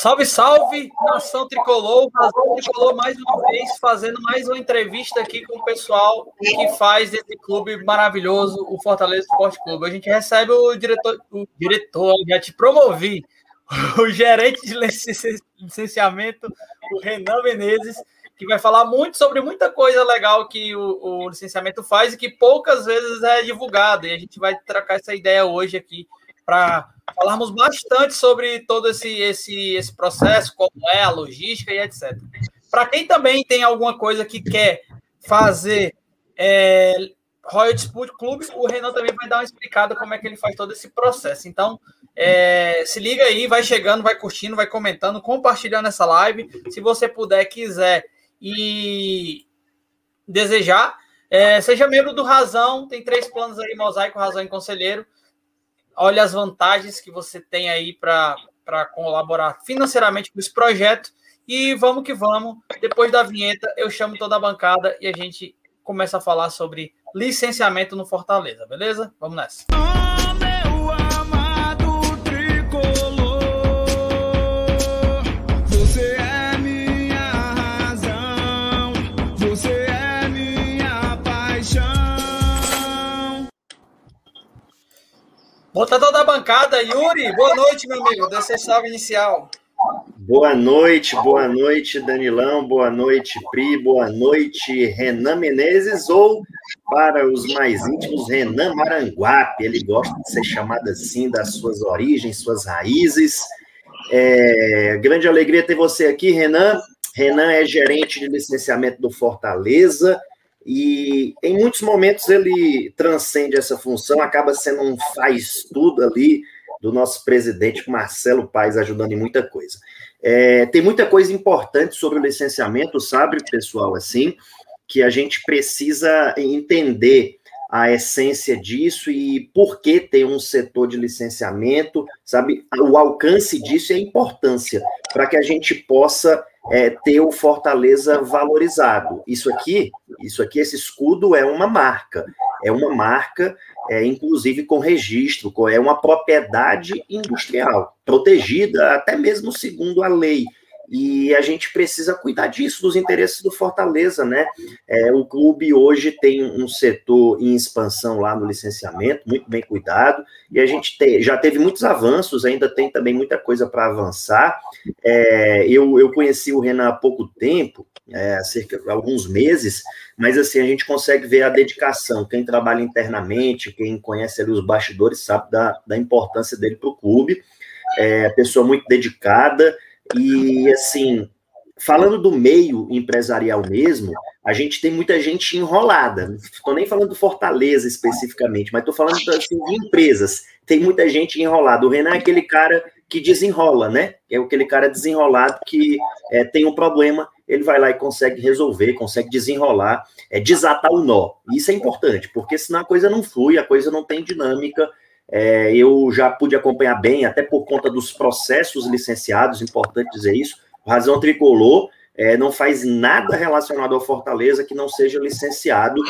Salve, salve, nação tricolor, nação tricolor mais uma vez, fazendo mais uma entrevista aqui com o pessoal que faz desse clube maravilhoso, o Fortaleza Esporte Clube. A gente recebe o diretor, o diretor, já te promovi, o gerente de licenciamento, o Renan Menezes, que vai falar muito sobre muita coisa legal que o, o licenciamento faz e que poucas vezes é divulgado. E a gente vai trocar essa ideia hoje aqui para falarmos bastante sobre todo esse, esse, esse processo, como é a logística e etc. Para quem também tem alguma coisa que quer fazer é, Royal Dispute Clube, o Renan também vai dar uma explicada como é que ele faz todo esse processo. Então, é, se liga aí, vai chegando, vai curtindo, vai comentando, compartilhando essa live. Se você puder, quiser e desejar, é, seja membro do Razão, tem três planos aí, Mosaico, Razão e Conselheiro olha as vantagens que você tem aí para colaborar financeiramente com esse projeto. E vamos que vamos. Depois da vinheta, eu chamo toda a bancada e a gente começa a falar sobre licenciamento no Fortaleza, beleza? Vamos nessa. Botador da bancada, Yuri, boa noite, meu amigo. Dê seu salve inicial. Boa noite, boa noite, Danilão, boa noite, Pri, boa noite, Renan Menezes, ou para os mais íntimos, Renan Maranguape. Ele gosta de ser chamado assim, das suas origens, suas raízes. É, grande alegria ter você aqui, Renan. Renan é gerente de licenciamento do Fortaleza, e em muitos momentos ele transcende essa função, acaba sendo um faz tudo ali do nosso presidente Marcelo Paes, ajudando em muita coisa. É, tem muita coisa importante sobre o licenciamento, sabe, pessoal, assim, que a gente precisa entender a essência disso e por que tem um setor de licenciamento, sabe, o alcance disso e a importância para que a gente possa é, ter o Fortaleza valorizado. Isso aqui, isso aqui, esse escudo é uma marca, é uma marca, é, inclusive com registro, é uma propriedade industrial, protegida até mesmo segundo a lei. E a gente precisa cuidar disso, dos interesses do Fortaleza, né? É, o clube hoje tem um setor em expansão lá no licenciamento, muito bem cuidado, e a gente tem, já teve muitos avanços, ainda tem também muita coisa para avançar. É, eu, eu conheci o Renan há pouco tempo, é, cerca de alguns meses, mas assim, a gente consegue ver a dedicação. Quem trabalha internamente, quem conhece ali os bastidores, sabe da, da importância dele para o clube. É, pessoa muito dedicada e, assim, falando do meio empresarial mesmo, a gente tem muita gente enrolada. Não estou nem falando do Fortaleza especificamente, mas estou falando assim, de empresas. Tem muita gente enrolada. O Renan é aquele cara que desenrola, né? É aquele cara desenrolado que é, tem um problema, ele vai lá e consegue resolver, consegue desenrolar, é, desatar o nó. Isso é importante, porque senão a coisa não flui, a coisa não tem dinâmica, é, eu já pude acompanhar bem, até por conta dos processos licenciados, importante dizer isso. Razão Tricolor é, não faz nada relacionado ao Fortaleza que não seja licenciado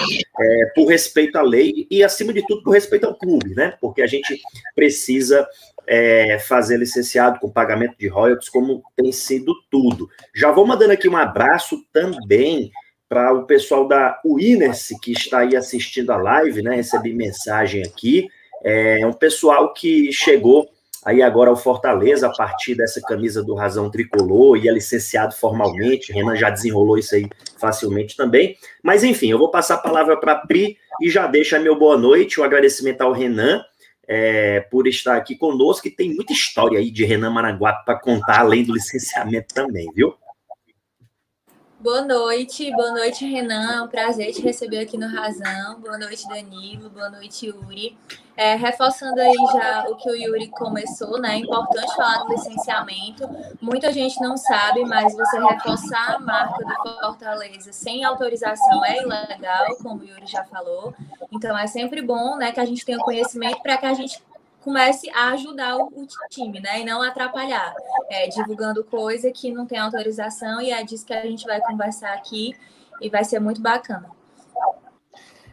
é, por respeito à lei e, acima de tudo, por respeito ao clube, né? Porque a gente precisa é, fazer licenciado com pagamento de royalties, como tem sido tudo. Já vou mandando aqui um abraço também para o pessoal da Winners, que está aí assistindo a live, né? Recebi mensagem aqui. É um pessoal que chegou aí agora ao Fortaleza a partir dessa camisa do Razão Tricolor e é licenciado formalmente. Renan já desenrolou isso aí facilmente também. Mas enfim, eu vou passar a palavra para Pri e já deixa meu boa noite, o um agradecimento ao Renan. É, por estar aqui conosco, e tem muita história aí de Renan Maranguape para contar, além do licenciamento também, viu? Boa noite, boa noite, Renan. É um prazer te receber aqui no Razão. Boa noite, Danilo. Boa noite, Yuri. É, reforçando aí já o que o Yuri começou, né? É importante falar do licenciamento. Muita gente não sabe, mas você reforçar a marca do Fortaleza sem autorização é ilegal, como o Yuri já falou. Então é sempre bom, né, que a gente tenha conhecimento para que a gente comece a ajudar o, time, né? E não atrapalhar, é, divulgando coisa que não tem autorização, e é disso que a gente vai conversar aqui e vai ser muito bacana.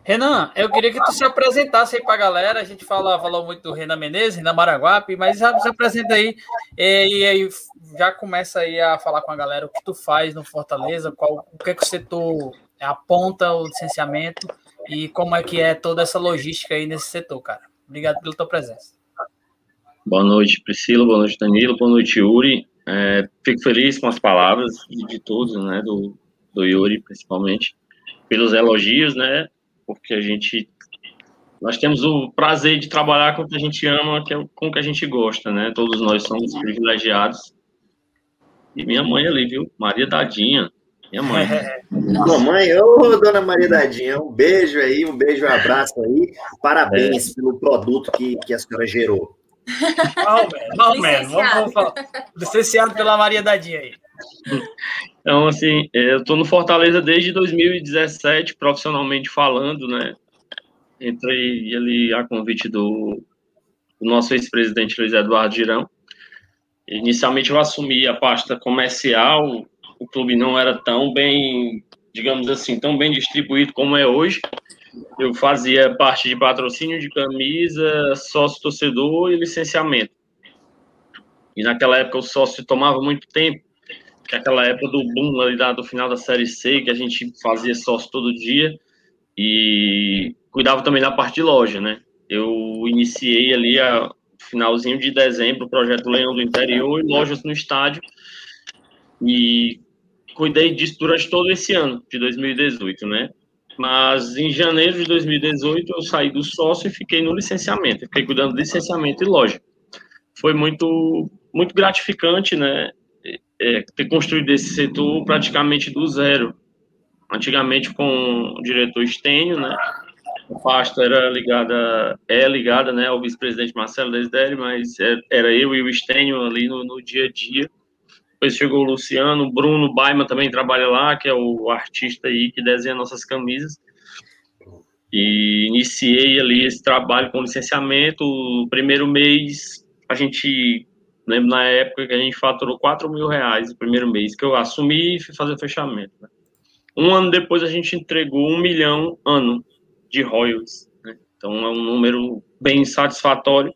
Renan, eu queria que tu se apresentasse aí para a galera. A gente fala, falou muito do Renan Menezes, Renan Maraguape, mas se apresenta aí e aí já começa aí a falar com a galera o que tu faz no Fortaleza, qual, o que é que o setor aponta o licenciamento e como é que é toda essa logística aí nesse setor, cara. Obrigado pela tua presença. Boa noite, Priscila, boa noite, Danilo, boa noite, Yuri. É, fico feliz com as palavras de, de todos, né, do, do Yuri, principalmente, pelos elogios, né, porque a gente nós temos o prazer de trabalhar com o que a gente ama, que é com o que a gente gosta, né? Todos nós somos privilegiados. E minha mãe ali, viu? Maria Dadinha, minha mãe. Mamãe, ô dona Maria Dadinha, um beijo aí, um beijo, um abraço aí. Parabéns é. pelo produto que, que a senhora gerou. Menos, vamos falar. Licenciado pela Maria Dadinha aí. Então, assim, eu estou no Fortaleza desde 2017, profissionalmente falando, né? entrei ali a convite do, do nosso ex-presidente Luiz Eduardo Girão. Inicialmente eu assumi a pasta comercial, o clube não era tão bem, digamos assim, tão bem distribuído como é hoje. Eu fazia parte de patrocínio de camisa, sócio torcedor e licenciamento. E naquela época o sócio tomava muito tempo, que aquela época do boom ali do final da série C, que a gente fazia sócio todo dia. E cuidava também da parte de loja, né? Eu iniciei ali a finalzinho de dezembro o projeto Leão do Interior e lojas no estádio e cuidei disso durante todo esse ano de 2018, né? Mas em janeiro de 2018 eu saí do sócio e fiquei no licenciamento, fiquei cuidando do licenciamento e loja. Foi muito muito gratificante, né? É, ter construído esse setor praticamente do zero. Antigamente com o diretor Estênio, né? a pasta era ligada, é ligada, né, ao vice-presidente Marcelo Desderi, mas é, era eu e o Estênio ali no, no, dia a dia. Depois chegou o Luciano, o Bruno Baima também trabalha lá, que é o artista aí que desenha nossas camisas. E iniciei ali esse trabalho com licenciamento. O primeiro mês, a gente, lembro na época que a gente faturou 4 mil reais o primeiro mês, que eu assumi e fui fazer o fechamento. Né? Um ano depois, a gente entregou um milhão ano de royalties. Né? Então, é um número bem satisfatório.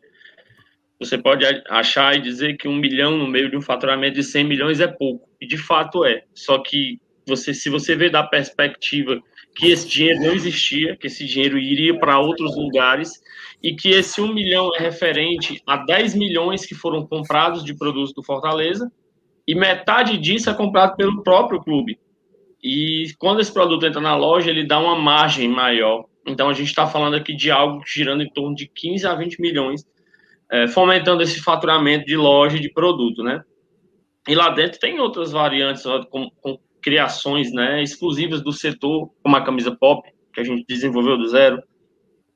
Você pode achar e dizer que um milhão no meio de um faturamento de 100 milhões é pouco, e de fato é. Só que você, se você vê da perspectiva que esse dinheiro não existia, que esse dinheiro iria para outros lugares, e que esse 1 milhão é referente a 10 milhões que foram comprados de produtos do Fortaleza, e metade disso é comprado pelo próprio clube. E quando esse produto entra na loja, ele dá uma margem maior então, a gente está falando aqui de algo girando em torno de 15 a 20 milhões, é, fomentando esse faturamento de loja de produto, né? E lá dentro tem outras variantes com, com criações né, exclusivas do setor, como a camisa pop, que a gente desenvolveu do zero.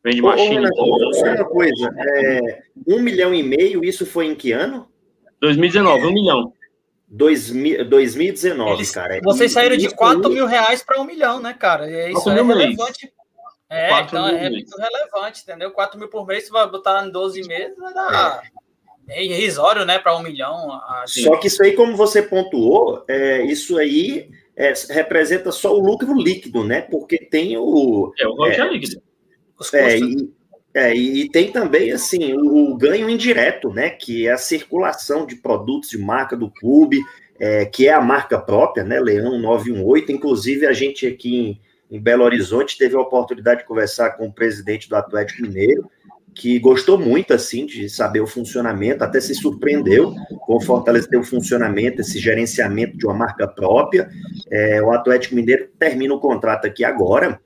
Vende machine. Ô, só uma coisa, é, um milhão e meio, isso foi em que ano? 2019, um milhão. 2019, Eles, cara. Vocês saíram de 4 mil reais para um milhão, né, cara? E isso é relevante é, então é muito relevante, entendeu? 4 mil por mês, você vai botar em 12 meses, vai dar. É, é irrisório, né, para um milhão. Assim. Só que isso aí, como você pontuou, é, isso aí é, representa só o lucro líquido, né? Porque tem o. É, o royalty é, líquido. É, e, é, e tem também, assim, o, o, ganho indireto, né? Que é a circulação de produtos de marca do clube, é, que é a marca própria, né? Leão 918. Inclusive, a gente aqui em em Belo Horizonte, teve a oportunidade de conversar com o presidente do Atlético Mineiro, que gostou muito assim de saber o funcionamento, até se surpreendeu com o Fortaleza ter o funcionamento, esse gerenciamento de uma marca própria. É, o Atlético Mineiro termina o contrato aqui agora,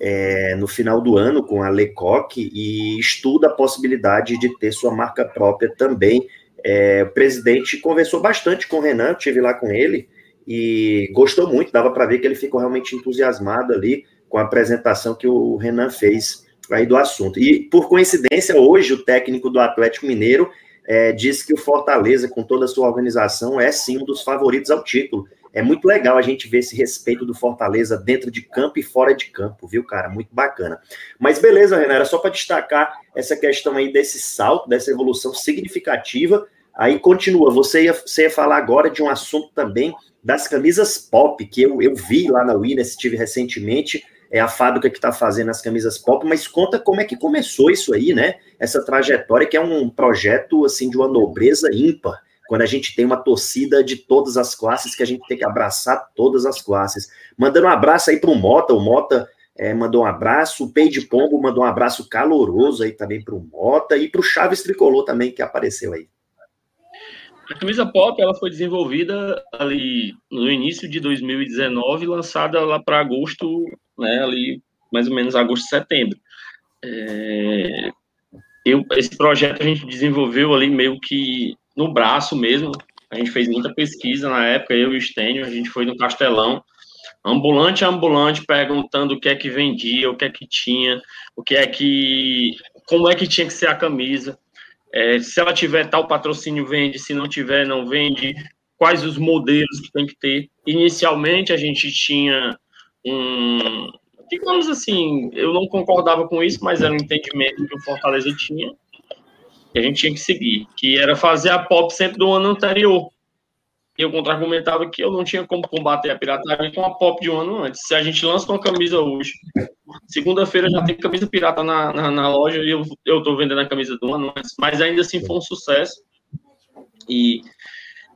é, no final do ano, com a Lecoq, e estuda a possibilidade de ter sua marca própria também. É, o presidente conversou bastante com o Renan, estive lá com ele, e gostou muito, dava para ver que ele ficou realmente entusiasmado ali com a apresentação que o Renan fez aí do assunto. E, por coincidência, hoje o técnico do Atlético Mineiro é, disse que o Fortaleza, com toda a sua organização, é sim um dos favoritos ao título. É muito legal a gente ver esse respeito do Fortaleza dentro de campo e fora de campo, viu, cara? Muito bacana. Mas beleza, Renan, era só para destacar essa questão aí desse salto, dessa evolução significativa. Aí continua, você ia, você ia falar agora de um assunto também das camisas pop, que eu, eu vi lá na Winners, estive recentemente, é a fábrica que está fazendo as camisas pop, mas conta como é que começou isso aí, né? Essa trajetória que é um projeto, assim, de uma nobreza ímpar. quando a gente tem uma torcida de todas as classes, que a gente tem que abraçar todas as classes. Mandando um abraço aí para o Mota, o Mota é, mandou um abraço, o Pei de Pombo mandou um abraço caloroso aí também para o Mota e para o Chaves Tricolor também, que apareceu aí. A camisa pop ela foi desenvolvida ali no início de 2019, lançada lá para agosto, né, ali mais ou menos agosto, setembro. É, eu, esse projeto a gente desenvolveu ali meio que no braço mesmo. A gente fez muita pesquisa na época, eu e o Stênio, a gente foi no Castelão, ambulante a ambulante, perguntando o que é que vendia, o que é que tinha, o que é que. como é que tinha que ser a camisa. É, se ela tiver tal patrocínio, vende, se não tiver, não vende, quais os modelos que tem que ter. Inicialmente, a gente tinha um. Digamos assim, eu não concordava com isso, mas era um entendimento que o Fortaleza tinha, que a gente tinha que seguir, que era fazer a pop sempre do ano anterior eu contra-argumentava que eu não tinha como combater a pirataria com a pop de um ano antes. Se a gente lança uma camisa hoje, segunda-feira já tem camisa pirata na, na, na, loja e eu, eu tô vendendo a camisa do ano antes, mas ainda assim foi um sucesso. E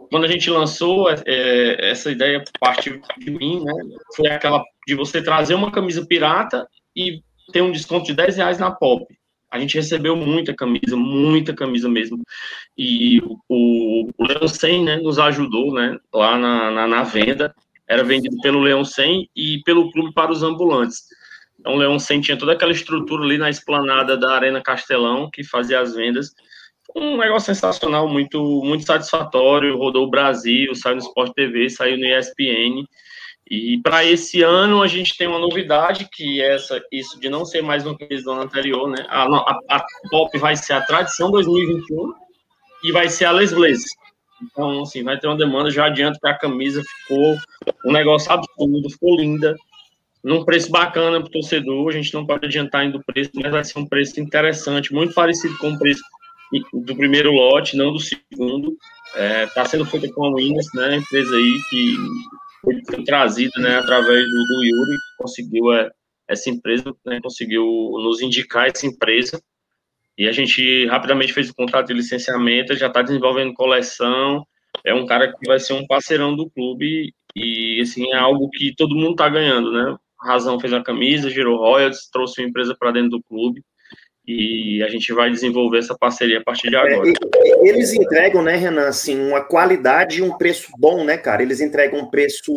quando a gente lançou é, é essa ideia partiu de mim, né? Foi aquela de você trazer uma camisa pirata e ter um desconto de 10 reais na pop. A gente recebeu muita camisa, muita camisa mesmo. E o, o Leão 100 né, nos ajudou né, lá na, na, na, venda. Era vendido pelo Leão 100 e pelo Clube para os Ambulantes. Então, o Leão 100 tinha toda aquela estrutura ali na esplanada da Arena Castelão, que fazia as vendas. Um negócio sensacional, muito, muito satisfatório. Rodou o Brasil, saiu no Sport TV, saiu no ESPN. E para esse ano a gente tem uma novidade, que é essa, isso de não ser mais uma camisa do ano anterior, né? A, a, a Pop vai ser a Tradição 2021 e vai ser a Les Blaze. Então, assim, vai ter uma demanda, já adianto que a camisa ficou um negócio absurdo, ficou linda, num preço bacana para o torcedor, a gente não pode adiantar ainda o preço, mas vai ser um preço interessante, muito parecido com o preço do primeiro lote, não do segundo. Está é, tá sendo feita com a Winners, né, empresa aí que foi trazido né, através do, do Yuri, que conseguiu é, essa empresa, né, conseguiu nos indicar essa empresa, e a gente rapidamente fez o contrato de licenciamento, já está desenvolvendo coleção, é um cara que vai ser um parceirão do clube, e assim, é algo que todo mundo está ganhando, né? Razão fez a camisa, girou royalties, trouxe uma empresa para dentro do clube, e a gente vai desenvolver essa parceria a partir de agora. É, eles entregam, né, Renan, assim, uma qualidade e um preço bom, né, cara? Eles entregam um preço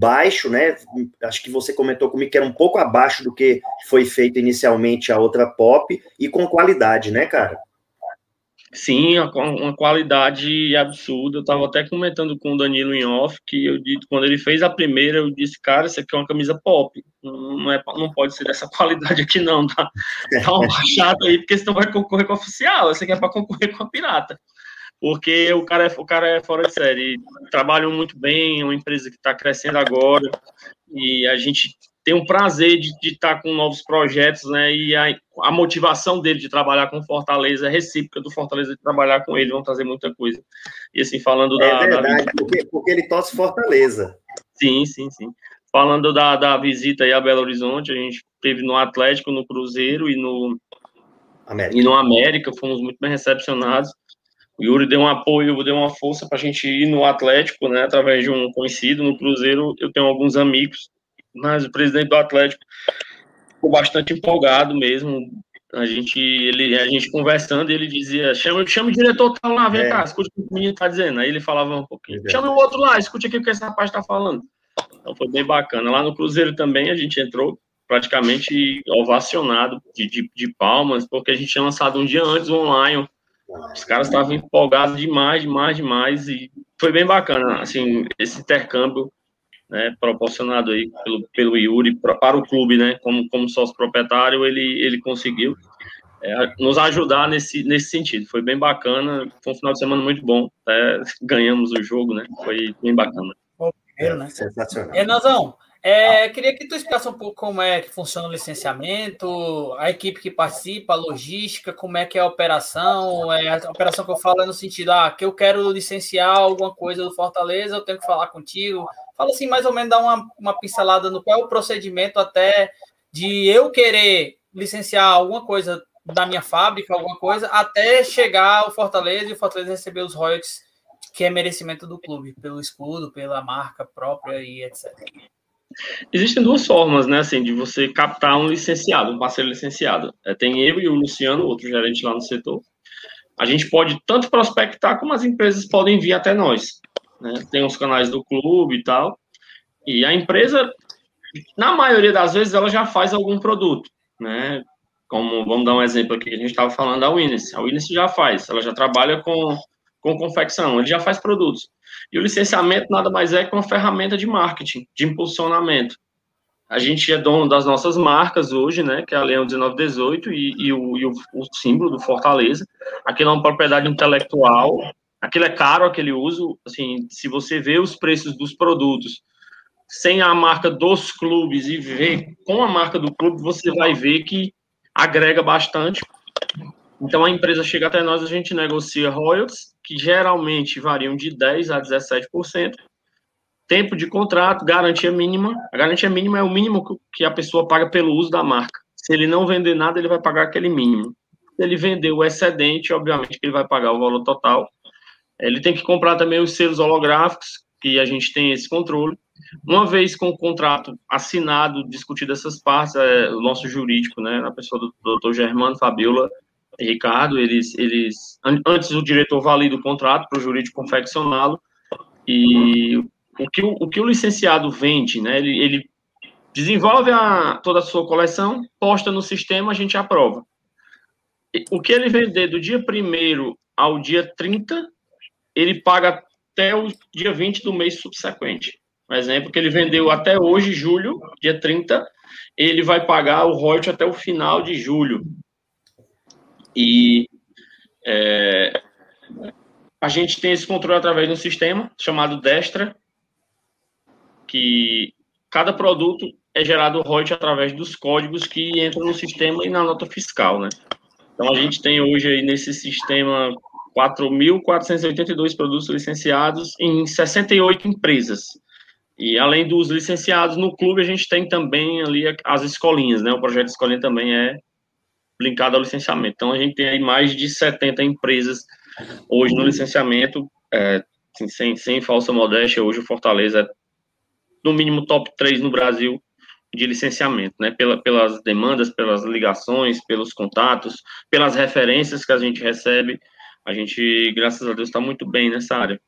baixo, né? Acho que você comentou comigo que era um pouco abaixo do que foi feito inicialmente a outra pop e com qualidade, né, cara? Sim, uma qualidade absurda. Eu estava até comentando com o Danilo em off que eu quando ele fez a primeira, eu disse, cara, isso aqui é uma camisa pop. Não, é, não pode ser dessa qualidade aqui, não. Tá, tá uma baixada aí, porque senão vai concorrer com a oficial. Essa aqui é para concorrer com a pirata. Porque o cara, é, o cara é fora de série. Trabalham muito bem, é uma empresa que está crescendo agora. E a gente tem um prazer de, estar tá com novos projetos, né? E a, a, motivação dele de trabalhar com Fortaleza é recíproca do Fortaleza de trabalhar com ele, vão trazer muita coisa. E assim, falando é da. Verdade, da... Porque, porque ele torce Fortaleza. Sim, sim, sim. Falando da, da visita aí a Belo Horizonte, a gente teve no Atlético, no Cruzeiro e no América. E no América, fomos muito bem recepcionados. O Yuri deu um apoio, deu uma força para a gente ir no Atlético, né, através de um conhecido. No Cruzeiro, eu tenho alguns amigos mas o presidente do Atlético ficou bastante empolgado mesmo. A gente, ele, a gente conversando, ele dizia: chama, chama o diretor tá lá, vem é. cá, escute o que o menino tá dizendo. Aí ele falava um pouquinho: é chama o outro lá, escute aqui o que esse rapaz está falando. Então foi bem bacana. Lá no Cruzeiro também a gente entrou praticamente ovacionado de, de, de palmas, porque a gente tinha lançado um dia antes o online. Os caras estavam empolgados demais, demais, demais, e foi bem bacana, assim, esse intercâmbio né, proporcionado aí pelo, pelo Yuri pra, para o clube, né, como, como sócio proprietário, ele, ele conseguiu é, nos ajudar nesse, nesse sentido. Foi bem bacana, foi um final de semana muito bom, até ganhamos o jogo, né, foi bem bacana. Primeiro, né? Sensacional. Renanzão, é, queria que tu explicasse um pouco como é que funciona o licenciamento, a equipe que participa, a logística, como é que é a operação. É, a operação que eu falo é no sentido, ah, que eu quero licenciar alguma coisa do Fortaleza, eu tenho que falar contigo, Fala assim, mais ou menos, dá uma, uma pincelada no qual é o procedimento até de eu querer licenciar alguma coisa da minha fábrica, alguma coisa, até chegar ao Fortaleza e o Fortaleza receber os royalties que é merecimento do clube, pelo escudo, pela marca própria e etc. Existem duas formas, né, assim, de você captar um licenciado, um parceiro licenciado. É, tem eu e o Luciano, outro gerente lá no setor. A gente pode tanto prospectar como as empresas podem vir até nós. Né? Tem os canais do clube e tal. E a empresa, na maioria das vezes, ela já faz algum produto, né? Como, vamos dar um exemplo aqui, a gente estava falando da Winnes. A Winnes já faz, ela já trabalha com, com confecção, ele já faz produtos. E o licenciamento nada mais é que uma ferramenta de marketing, de impulsionamento. A gente é dono das nossas marcas hoje, né, que é a Leão 1918 e, e, o, e o, o, símbolo do Fortaleza. Aquilo é uma propriedade intelectual, aquilo é caro, aquele uso, assim, se você vê os preços dos produtos sem a marca dos clubes e ver com a marca do clube, você vai ver que agrega bastante. Então a empresa chega até nós, a gente negocia royalties, que geralmente variam de 10 a 17%. Tempo de contrato, garantia mínima. A garantia mínima é o mínimo que a pessoa paga pelo uso da marca. Se ele não vender nada, ele vai pagar aquele mínimo. Se ele vender o excedente, obviamente que ele vai pagar o valor total. Ele tem que comprar também os selos holográficos, que a gente tem esse controle. Uma vez com o contrato assinado, discutido essas partes, é, o nosso jurídico, né, na pessoa do doutor Germano Fabiola Ricardo, eles, eles antes o diretor valida o contrato para o jurídico confeccioná-lo e o que o, o que o licenciado vende, né, ele, ele desenvolve a, toda a sua coleção, posta no sistema, a gente aprova. O que ele vender do dia 1 ao dia 30, ele paga até o dia 20 do mês subsequente. Um exemplo que ele vendeu até hoje, julho, dia 30, ele vai pagar o royalty até o final de julho. E é, a gente tem esse controle através de um sistema chamado Destra, que cada produto é gerado royalty através dos códigos que entram no sistema e na nota fiscal, né? Então a gente tem hoje aí nesse sistema 4.482 produtos licenciados em 68 empresas. E além dos licenciados no clube, a gente tem também ali as escolinhas, né? O projeto escolinha também é linkado ao licenciamento. Então a gente tem aí mais de 70 empresas hoje no licenciamento, é, assim, sem, sem falsa modéstia, hoje o Fortaleza é no mínimo top 3 no Brasil de licenciamento, né? Pela, pelas demandas, pelas ligações, pelos contatos, pelas referências que a gente recebe, a gente, graças a Deus, está muito bem nessa área.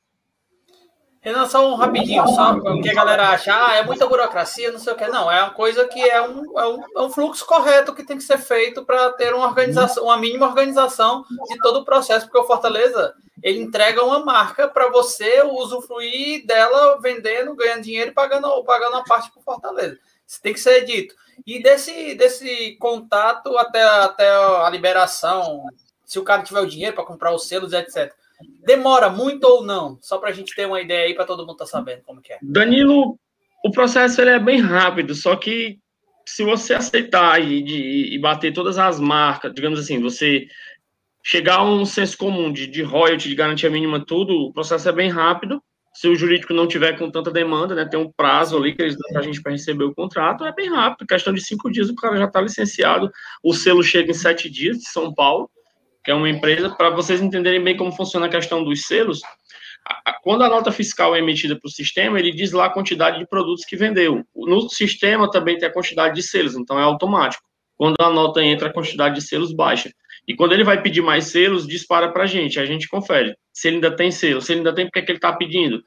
Renan, só um rapidinho, só porque a galera acha, ah, é muita burocracia, não sei o que. Não, é uma coisa que é um, é um, é um fluxo correto que tem que ser feito para ter uma organização, uma mínima organização de todo o processo, porque o Fortaleza ele entrega uma marca para você usufruir dela vendendo, ganhando dinheiro e pagando, pagando a parte para o Fortaleza. Isso tem que ser dito. E desse, desse contato até, até a liberação, se o cara tiver o dinheiro para comprar os selos, etc Demora muito ou não? Só para a gente ter uma ideia aí, para todo mundo estar tá sabendo como que é. Danilo, o processo ele é bem rápido, só que se você aceitar e, de, e bater todas as marcas, digamos assim, você chegar a um senso comum de, de royalty, de garantia mínima, tudo, o processo é bem rápido. Se o jurídico não tiver com tanta demanda, né, tem um prazo ali que eles dão para a gente para receber o contrato, é bem rápido. Questão de cinco dias o cara já está licenciado. O selo chega em sete dias de São Paulo que é uma empresa, para vocês entenderem bem como funciona a questão dos selos, quando a nota fiscal é emitida para o sistema, ele diz lá a quantidade de produtos que vendeu. No sistema também tem a quantidade de selos, então é automático. Quando a nota entra, a quantidade de selos baixa. E quando ele vai pedir mais selos, dispara para a gente, a gente confere. Se ele ainda tem selo, se ele ainda tem, porque é que ele está pedindo.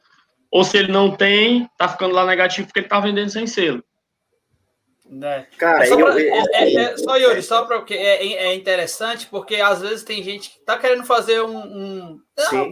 Ou se ele não tem, está ficando lá negativo porque ele está vendendo sem selo. Né? Cara, é só, pra, eu, é, é, é, só Yuri, só para é, é interessante porque às vezes tem gente que tá querendo fazer um, um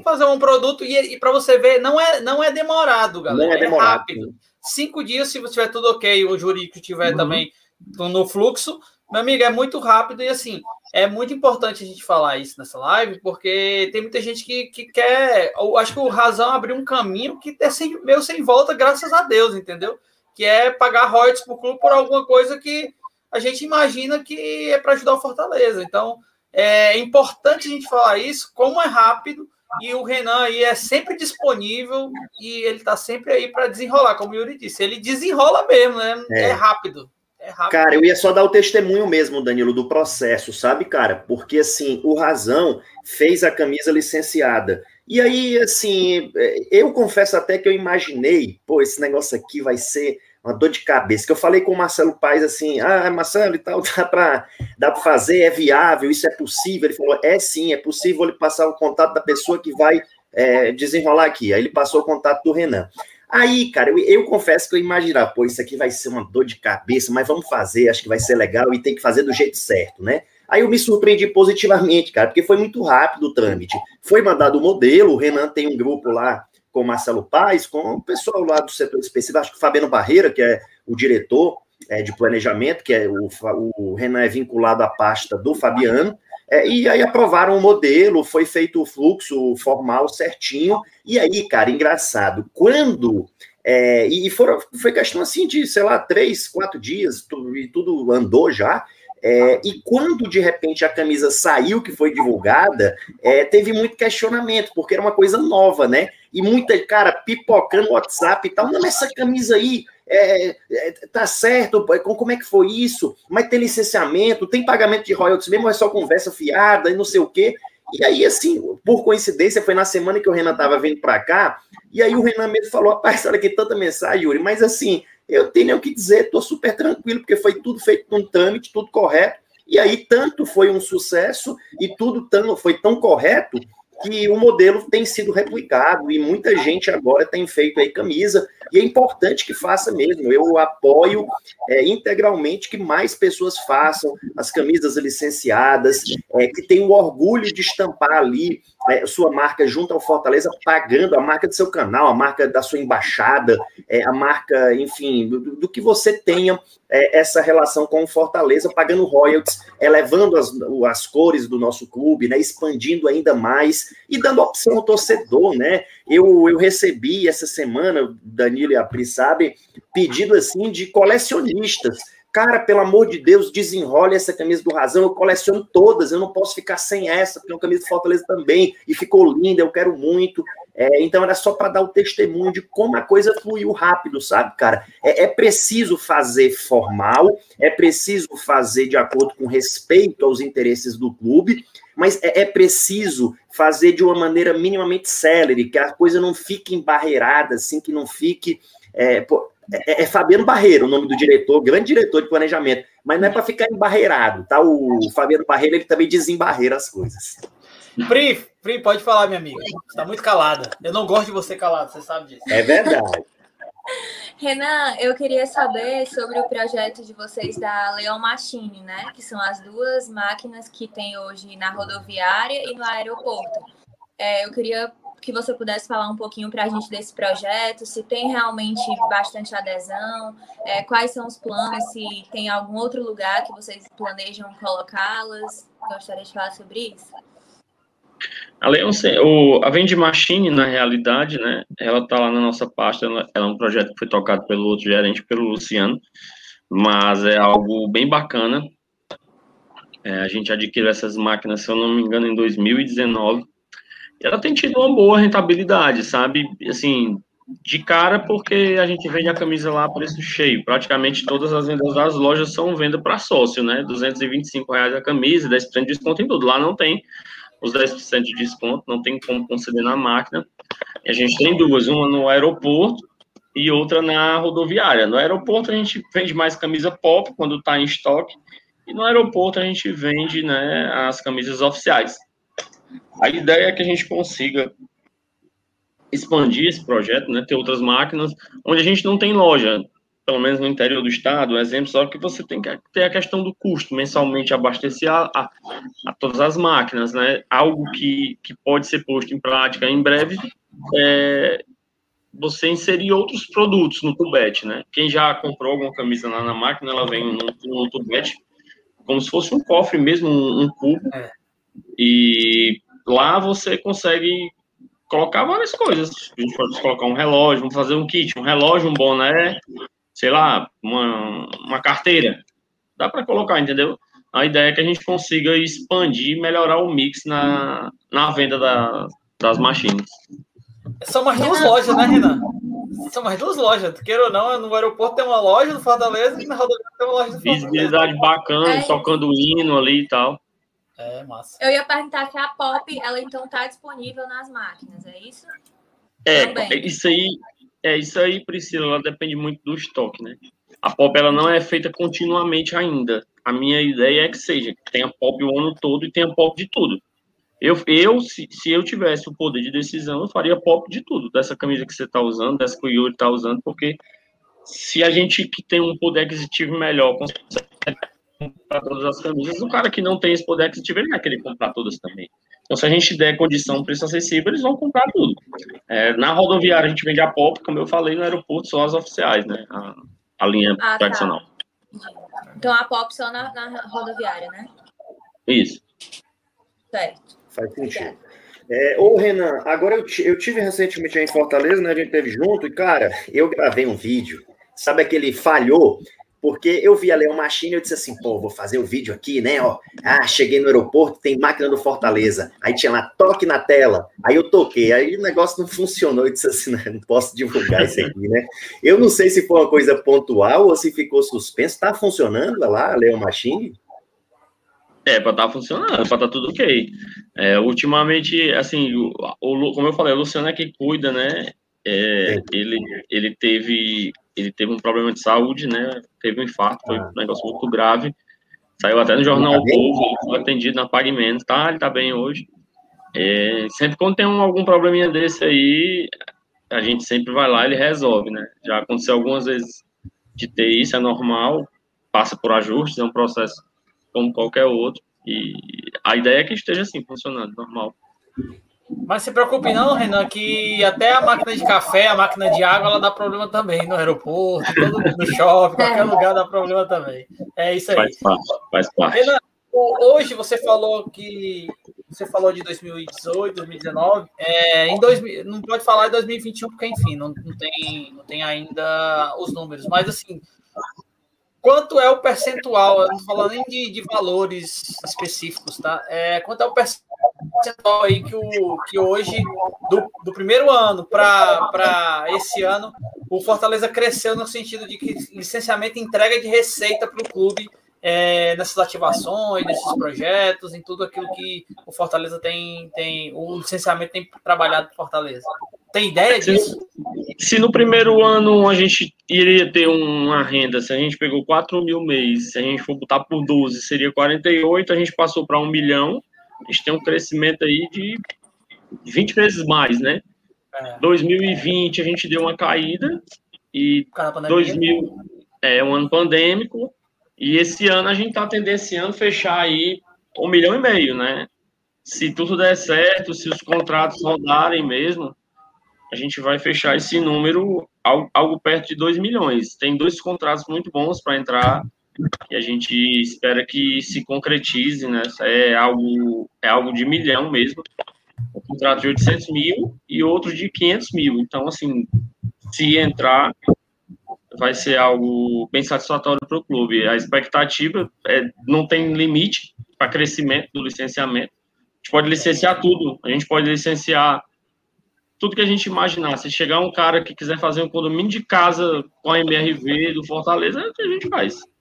fazer um produto e, e para você ver não é não é demorado, galera. Não é, demorado. é rápido. Cinco dias se você tiver tudo ok, o jurídico estiver uhum. também no fluxo, meu amigo, é muito rápido e assim é muito importante a gente falar isso nessa live porque tem muita gente que, que quer, eu acho que o razão abriu um caminho que é sem, meio sem volta, graças a Deus, entendeu? Que é pagar royalties para o clube por alguma coisa que a gente imagina que é para ajudar o Fortaleza. Então, é importante a gente falar isso, como é rápido, e o Renan aí é sempre disponível e ele está sempre aí para desenrolar, como o Yuri disse. Ele desenrola mesmo, né? É, é rápido. É cara, eu ia só dar o testemunho mesmo, Danilo, do processo, sabe, cara? Porque, assim, o Razão fez a camisa licenciada. E aí, assim, é, eu confesso até que eu imaginei, pô, esse negócio aqui vai ser uma dor de cabeça. Que eu falei com o Marcelo Paes assim: ah, Marcelo e tal, dá para dá fazer, é viável, isso é possível. Ele falou: é sim, é possível ele passar o contato da pessoa que vai é, desenrolar aqui. Aí ele passou o contato do Renan. Aí, cara, eu, eu, confesso que eu imaginava, pô, isso aqui vai ser uma dor de cabeça, mas vamos fazer, acho que vai ser legal e tem que fazer do jeito certo, né? Aí eu me surpreendi positivamente, cara, porque foi muito rápido o trâmite. Foi mandado o modelo, o Renan tem um grupo lá com o Marcelo Paz, com o pessoal lá do setor específico, acho que o Fabiano Barreira, que é o diretor é, de planejamento, que é o, o Renan é vinculado à pasta do Fabiano, é, e aí aprovaram o modelo, foi feito o fluxo formal certinho. E aí, cara, engraçado, quando. É, e foram, foi questão assim de, sei lá, três, quatro dias, tudo, e tudo andou já. É, e quando de repente a camisa saiu, que foi divulgada, é, teve muito questionamento, porque era uma coisa nova, né? E muita, cara, pipocando WhatsApp e tal, não, essa camisa aí, é, é, tá certo, como é que foi isso? Mas tem licenciamento, tem pagamento de royalties mesmo, é só conversa fiada e não sei o quê. E aí, assim, por coincidência, foi na semana que o Renan tava vindo para cá, e aí o Renan mesmo falou, rapaz, olha que tanta mensagem, Yuri, mas assim, eu tenho o que dizer, tô super tranquilo, porque foi tudo feito com trâmite, tudo correto, e aí tanto foi um sucesso e tudo tão, foi tão correto que o modelo tem sido replicado e muita gente agora tem feito aí camisa, e é importante que faça mesmo. Eu apoio é, integralmente que mais pessoas façam as camisas licenciadas, é, que tenham o orgulho de estampar ali é, sua marca junto ao Fortaleza, pagando a marca do seu canal, a marca da sua embaixada, é, a marca, enfim, do, do que você tenha é, essa relação com o Fortaleza, pagando royalties, elevando as, as cores do nosso clube, né, expandindo ainda mais e dando opção ao torcedor, né? Eu, eu recebi essa semana, Danilo e a Pri sabem, pedido assim de colecionistas Cara, pelo amor de Deus, desenrole essa camisa do Razão. Eu coleciono todas, eu não posso ficar sem essa, porque é uma camisa do Fortaleza também, e ficou linda, eu quero muito. É, então era só para dar o testemunho de como a coisa fluiu rápido, sabe, cara? É, é, preciso fazer formal, é preciso fazer de acordo com respeito aos interesses do clube, mas é, é preciso fazer de uma maneira minimamente célere, que a coisa não fique embarreirada, assim, que não fique. É, é, é, Fabiano Barreiro, o nome do diretor, grande diretor de planejamento, mas não é para ficar embarreirado, tá? O Fabiano Barreiro ele também desembarreira as coisas. Pri, Pri, pode falar, minha amiga. Você está muito calada. Eu não gosto de você calado, você sabe disso. É verdade. Renan, eu queria saber sobre o projeto de vocês da Leão Machine, né? Que são as duas máquinas que tem hoje na rodoviária e no aeroporto. É, eu queria que você pudesse falar um pouquinho para a gente desse projeto, se tem realmente bastante adesão, é, quais são os planos, se tem algum outro lugar que vocês planejam colocá-las. Gostaria de falar sobre isso. A o, a Vende Machine, na realidade, né, ela está lá na nossa pasta, ela, ela, é um projeto que foi tocado pelo outro gerente, pelo Luciano, mas é algo bem bacana. É, a gente adquiriu essas máquinas, se eu não me engano, em 2019, ela tem tido uma boa rentabilidade, sabe? Assim, de cara, porque a gente vende a camisa lá a preço cheio. Praticamente todas as vendas das lojas são venda para sócio, né? 225 reais a camisa, 10% de desconto em tudo. Lá não tem os 10% de desconto, não tem como conceder na máquina. E a gente tem duas, uma no aeroporto e outra na rodoviária. No aeroporto a gente vende mais camisa pop quando está em estoque, e no aeroporto a gente vende né, as camisas oficiais. A ideia é que a gente consiga expandir esse projeto, né, ter outras máquinas onde a gente não tem loja, pelo menos no interior do estado, um exemplo só que você tem que ter a questão do custo, mensalmente abastecer a, a, a todas as máquinas, né, algo que, que pode ser posto em prática em breve, é você inserir outros produtos no tubete, né, quem já comprou alguma camisa lá na máquina, ela vem no, no tubete, como se fosse um cofre mesmo, um, um cubo, é. e lá você consegue colocar várias coisas. A gente pode colocar um relógio, vamos fazer um kit, um relógio, um boné, sei lá, uma, uma carteira. Dá para colocar, entendeu? A ideia é que a gente consiga expandir, melhorar o mix na, na venda da, das machines. São mais duas lojas, né, Renan? São mais duas lojas, queira ou não, no aeroporto tem uma loja do Fortaleza e na rodoviária tem uma loja do Fortaleza. Visibilidade bacana, é. tocando hino ali e tal. É, massa. Eu ia perguntar se a Pop, ela então tá disponível nas máquinas, é isso? É, Também. isso aí, é isso aí, Priscila, ela depende muito do estoque, né? A Pop, ela não é feita continuamente ainda. A minha ideia é que seja, que tenha Pop o ano todo e tenha Pop de tudo. Eu, eu se, se eu tivesse o poder de decisão, eu faria pop de tudo, dessa camisa que você está usando, dessa que o Yuri está usando, porque se a gente que tem um poder aquisitivo melhor consegue comprar todas as camisas, o cara que não tem esse poder aquisitivo, ele vai querer comprar todas também. Então, se a gente der condição, preço acessível, eles vão comprar tudo. É, na rodoviária, a gente vende a pop, como eu falei, no aeroporto, são as oficiais, né? A, a linha ah, tá. tradicional. Tá. Então, a pop só na, na rodoviária, né? Isso. Certo. Faz sentido. É, ô, Renan, agora eu, eu tive recentemente em Fortaleza, né? A gente teve junto, e, cara, eu gravei um vídeo. Sabe aquele falhou? Porque eu vi a Leão Machine e eu disse assim, pô, vou fazer o vídeo aqui, né? Ó, ah, cheguei no aeroporto, tem máquina do Fortaleza. Aí tinha lá, toque na tela. Aí eu toquei, aí o negócio não funcionou. Eu disse assim, não posso divulgar isso aqui, né? Eu não sei se foi uma coisa pontual ou se ficou suspenso. Tá funcionando lá, a Leão Machine? É, para estar tá funcionando, para estar tá tudo ok. É, ultimamente, assim, o, o, como eu falei, o Luciano é que cuida, né? É, ele, ele, teve, ele teve um problema de saúde, né? Teve um infarto, foi ah. um negócio muito grave. Saiu até no Jornal tá Povo, ele foi atendido na Pague Menos, tá? Ele tá bem hoje. É, sempre quando tem um, algum probleminha desse aí, a gente sempre vai lá e ele resolve, né? Já aconteceu algumas vezes de ter isso, é normal, passa por ajustes, é um processo como qualquer outro. E a ideia é que esteja assim, funcionando, normal. Mas se preocupe não, Renan, que até a máquina de café, a máquina de água, ela dá problema também no aeroporto, no shopping, qualquer lugar dá problema também. É isso aí. Faz parte, faz parte. Renan, hoje você falou que você falou de 2018, 2019, é, em 2000, não pode falar de 2021 porque enfim não, não tem não tem ainda os números, mas assim quanto é o percentual, não falando nem de, de valores específicos, tá? É, quanto é o percentual aí que, o, que hoje, do, do primeiro ano para esse ano, o Fortaleza cresceu no sentido de que licenciamento entrega de receita para o clube é, nessas ativações, nesses projetos, em tudo aquilo que o Fortaleza tem, tem o licenciamento tem trabalhado para Fortaleza. Tem ideia disso? Se no primeiro ano a gente iria ter uma renda, se a gente pegou 4 mil mês, se a gente for botar por 12, seria 48, a gente passou para 1 milhão, a gente tem um crescimento aí de 20 vezes mais, né? É. 2020 a gente deu uma caída e 2000 é um ano pandêmico e esse ano a gente está tendenciando fechar aí um milhão e meio, né? Se tudo der certo, se os contratos rodarem mesmo, a gente vai fechar esse número algo, algo perto de 2 milhões. Tem dois contratos muito bons para entrar e a gente espera que se concretize, né? É algo, é algo de milhão mesmo. Um contrato de 800 mil e outro de 500 mil. Então, assim, se entrar, vai ser algo bem satisfatório para o clube. A expectativa é, não tem limite para crescimento do licenciamento. A gente pode licenciar tudo. A gente pode licenciar tudo que a gente imaginar. Se chegar um cara que quiser fazer um condomínio de casa com a MRV do Fortaleza, é o que a gente faz.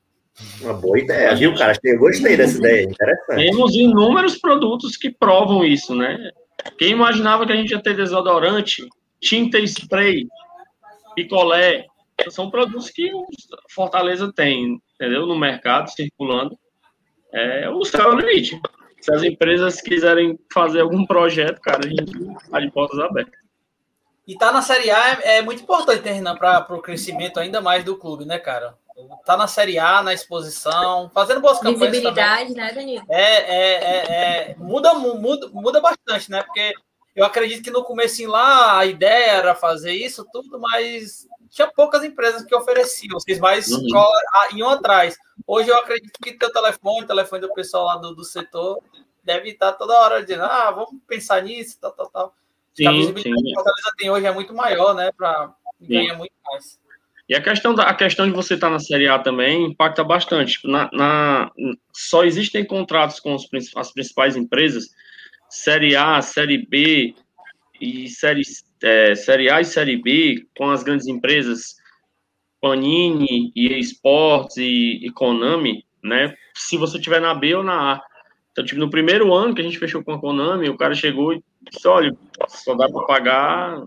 Uma boa ideia, viu, cara? Eu gostei dessa ideia, interessante. Temos inúmeros produtos que provam isso, né? Quem imaginava que a gente ia ter desodorante, tinta spray, picolé, são produtos que Fortaleza tem, entendeu? No mercado, circulando. É o céu é o limite. Se as empresas quiserem fazer algum projeto, cara, a gente está de portas abertas. E tá na Série A é, é muito importante, né, Renan, para o crescimento ainda mais do clube, né, cara? Tá na Série A, na exposição, fazendo boas campanhas. Visibilidade, também. né, Danilo? É, é, é, é, muda, muda, muda bastante, né? Porque eu acredito que no começo lá a ideia era fazer isso tudo, mas tinha poucas empresas que ofereciam, vocês mais uhum. iam atrás. Hoje eu acredito que teu telefone, o telefone do pessoal lá do, do setor, deve estar toda hora dizendo, ah, vamos pensar nisso, tal, tal, tal. Sim, a visibilidade sim. que a Fortaleza tem hoje é muito maior, né? Para ganhar muito. E a questão, da, a questão de você estar na Série A também impacta bastante. Na, na, só existem contratos com os, as principais empresas, Série A, Série B e série, é, série A e Série B com as grandes empresas Panini, EA Sports e, e Konami, né? Se você tiver na B ou na A. Então, tipo, no primeiro ano que a gente fechou com a Konami, o cara chegou e disse, olha, só dá para pagar,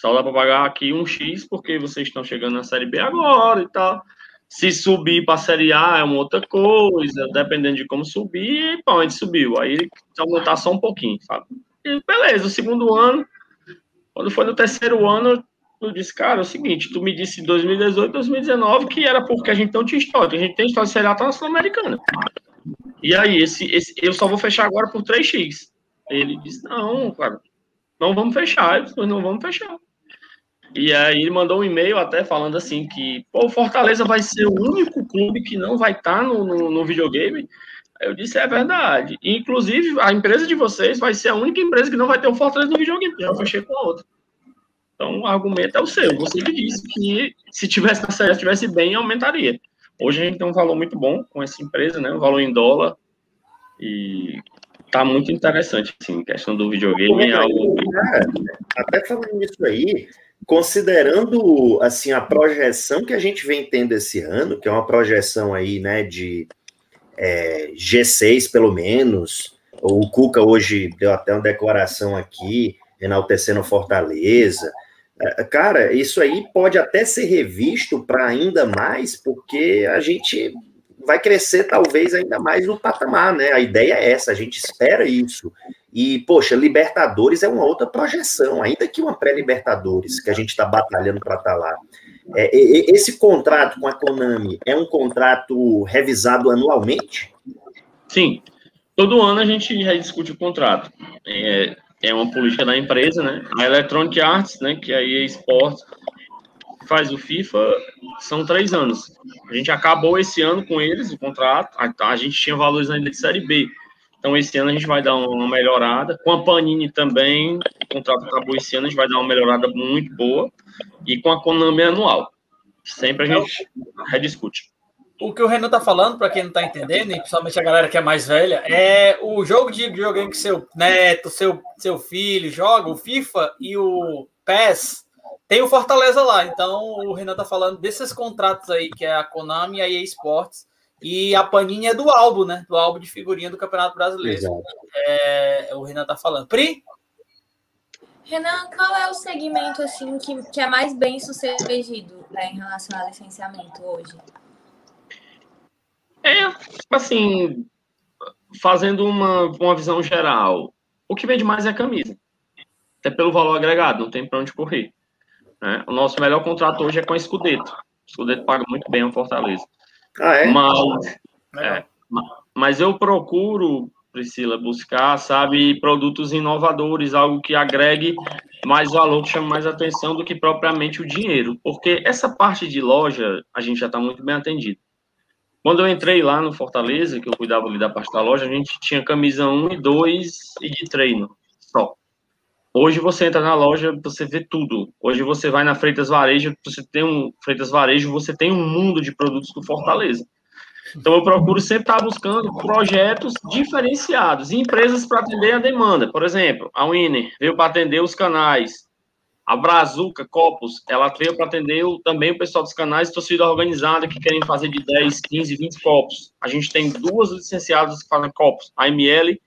só dá para pagar aqui um X porque vocês estão chegando na Série B agora e tal. Se subir para a Série A é uma outra coisa, dependendo de como subir, pô, a gente subiu. Aí aumentar só um pouquinho, sabe? E beleza, o segundo ano, quando foi no terceiro ano, eu disse, cara, é o seguinte, tu me disse em 2018, 2019 que era porque a gente não tinha história, a gente tem história de Série A tá na Sul-Americana. E aí, esse, esse, eu só vou fechar agora por 3x. Ele disse, não, cara, não vamos fechar. Eu não vamos fechar. E aí ele mandou um e-mail até falando assim que o Fortaleza vai ser o único clube que não vai estar tá no, no, no, videogame. Eu disse, é verdade. E, inclusive, a empresa de vocês vai ser a única empresa que não vai ter o Fortaleza no videogame. Já fechei com a outra. Então, o argumento é o seu. Você que disse que se tivesse na série, estivesse bem, aumentaria. Hoje a gente tem um valor muito bom com essa empresa, né? Um valor em dólar. E tá muito interessante, assim, questão do videogame. É algo... até falando nisso aí, considerando assim a projeção que a gente vem tendo esse ano, que é uma projeção aí, né, de é, G6 pelo menos. O Cuca hoje deu até uma declaração aqui, enaltecendo Fortaleza. É, cara, isso aí pode até ser revisto para ainda mais, porque a gente vai crescer talvez ainda mais no patamar, né? A ideia é essa, a gente espera isso. E, poxa, Libertadores é uma outra projeção, ainda que uma pré-Libertadores, que a gente está batalhando para estar tá lá. É, esse contrato com a Konami é um contrato revisado anualmente? Sim. Todo ano a gente rediscute o contrato. É, é uma política da empresa, né? A Electronic Arts, né, que é a faz o FIFA, são três anos. A gente acabou esse ano com eles, o contrato, a, gente tinha valores ainda de Série B. Então, esse ano a gente vai dar uma melhorada. Com a Panini também, o contrato acabou esse ano, a gente vai dar uma melhorada muito boa. E com a Konami anual. Sempre a gente rediscute. O que o Renan tá falando, para quem não tá entendendo, e principalmente a galera que é mais velha, é o jogo de videogame que seu neto, seu, seu filho joga, o FIFA e o PES, tem o Fortaleza lá. Então, o Renan tá falando desses contratos aí, que é a Konami e a EA Sports, e a Panini é do álbum, né? Do álbum de figurinha do Campeonato Brasileiro. É, o Renan tá falando. Pri? Renan, qual é o segmento assim que, que é mais bem sucedido né, em relação ao licenciamento hoje? É, assim, fazendo uma, uma visão geral, o que vende mais é a camisa. Até pelo valor agregado, não tem para onde correr. Né? O nosso melhor contrato hoje é com a Scudeto. O Scudeto paga muito bem o Fortaleza. Ah, é? Mas, é, mas eu procuro, Priscila, buscar, sabe, produtos inovadores, algo que agregue mais valor, que chame mais atenção do que propriamente o dinheiro. Porque essa parte de loja, a gente já está muito bem atendido. Quando eu entrei lá no Fortaleza, que eu cuidava ali da parte da loja, a gente tinha camisa 1 e 2 e de treino. Hoje você entra na loja, você vê tudo. Hoje você vai na Freitas Varejo, você tem um Freitas Varejo, você tem um mundo de produtos do Fortaleza. Então, eu procuro sempre estar buscando projetos diferenciados, empresas para atender a demanda. Por exemplo, a Winner veio para atender os canais. A Brazuca Copos, ela veio para atender também o pessoal dos canais torcida organizada que querem fazer de 10, 15, 20 copos. A gente tem duas licenciadas que fazem copos. A ML,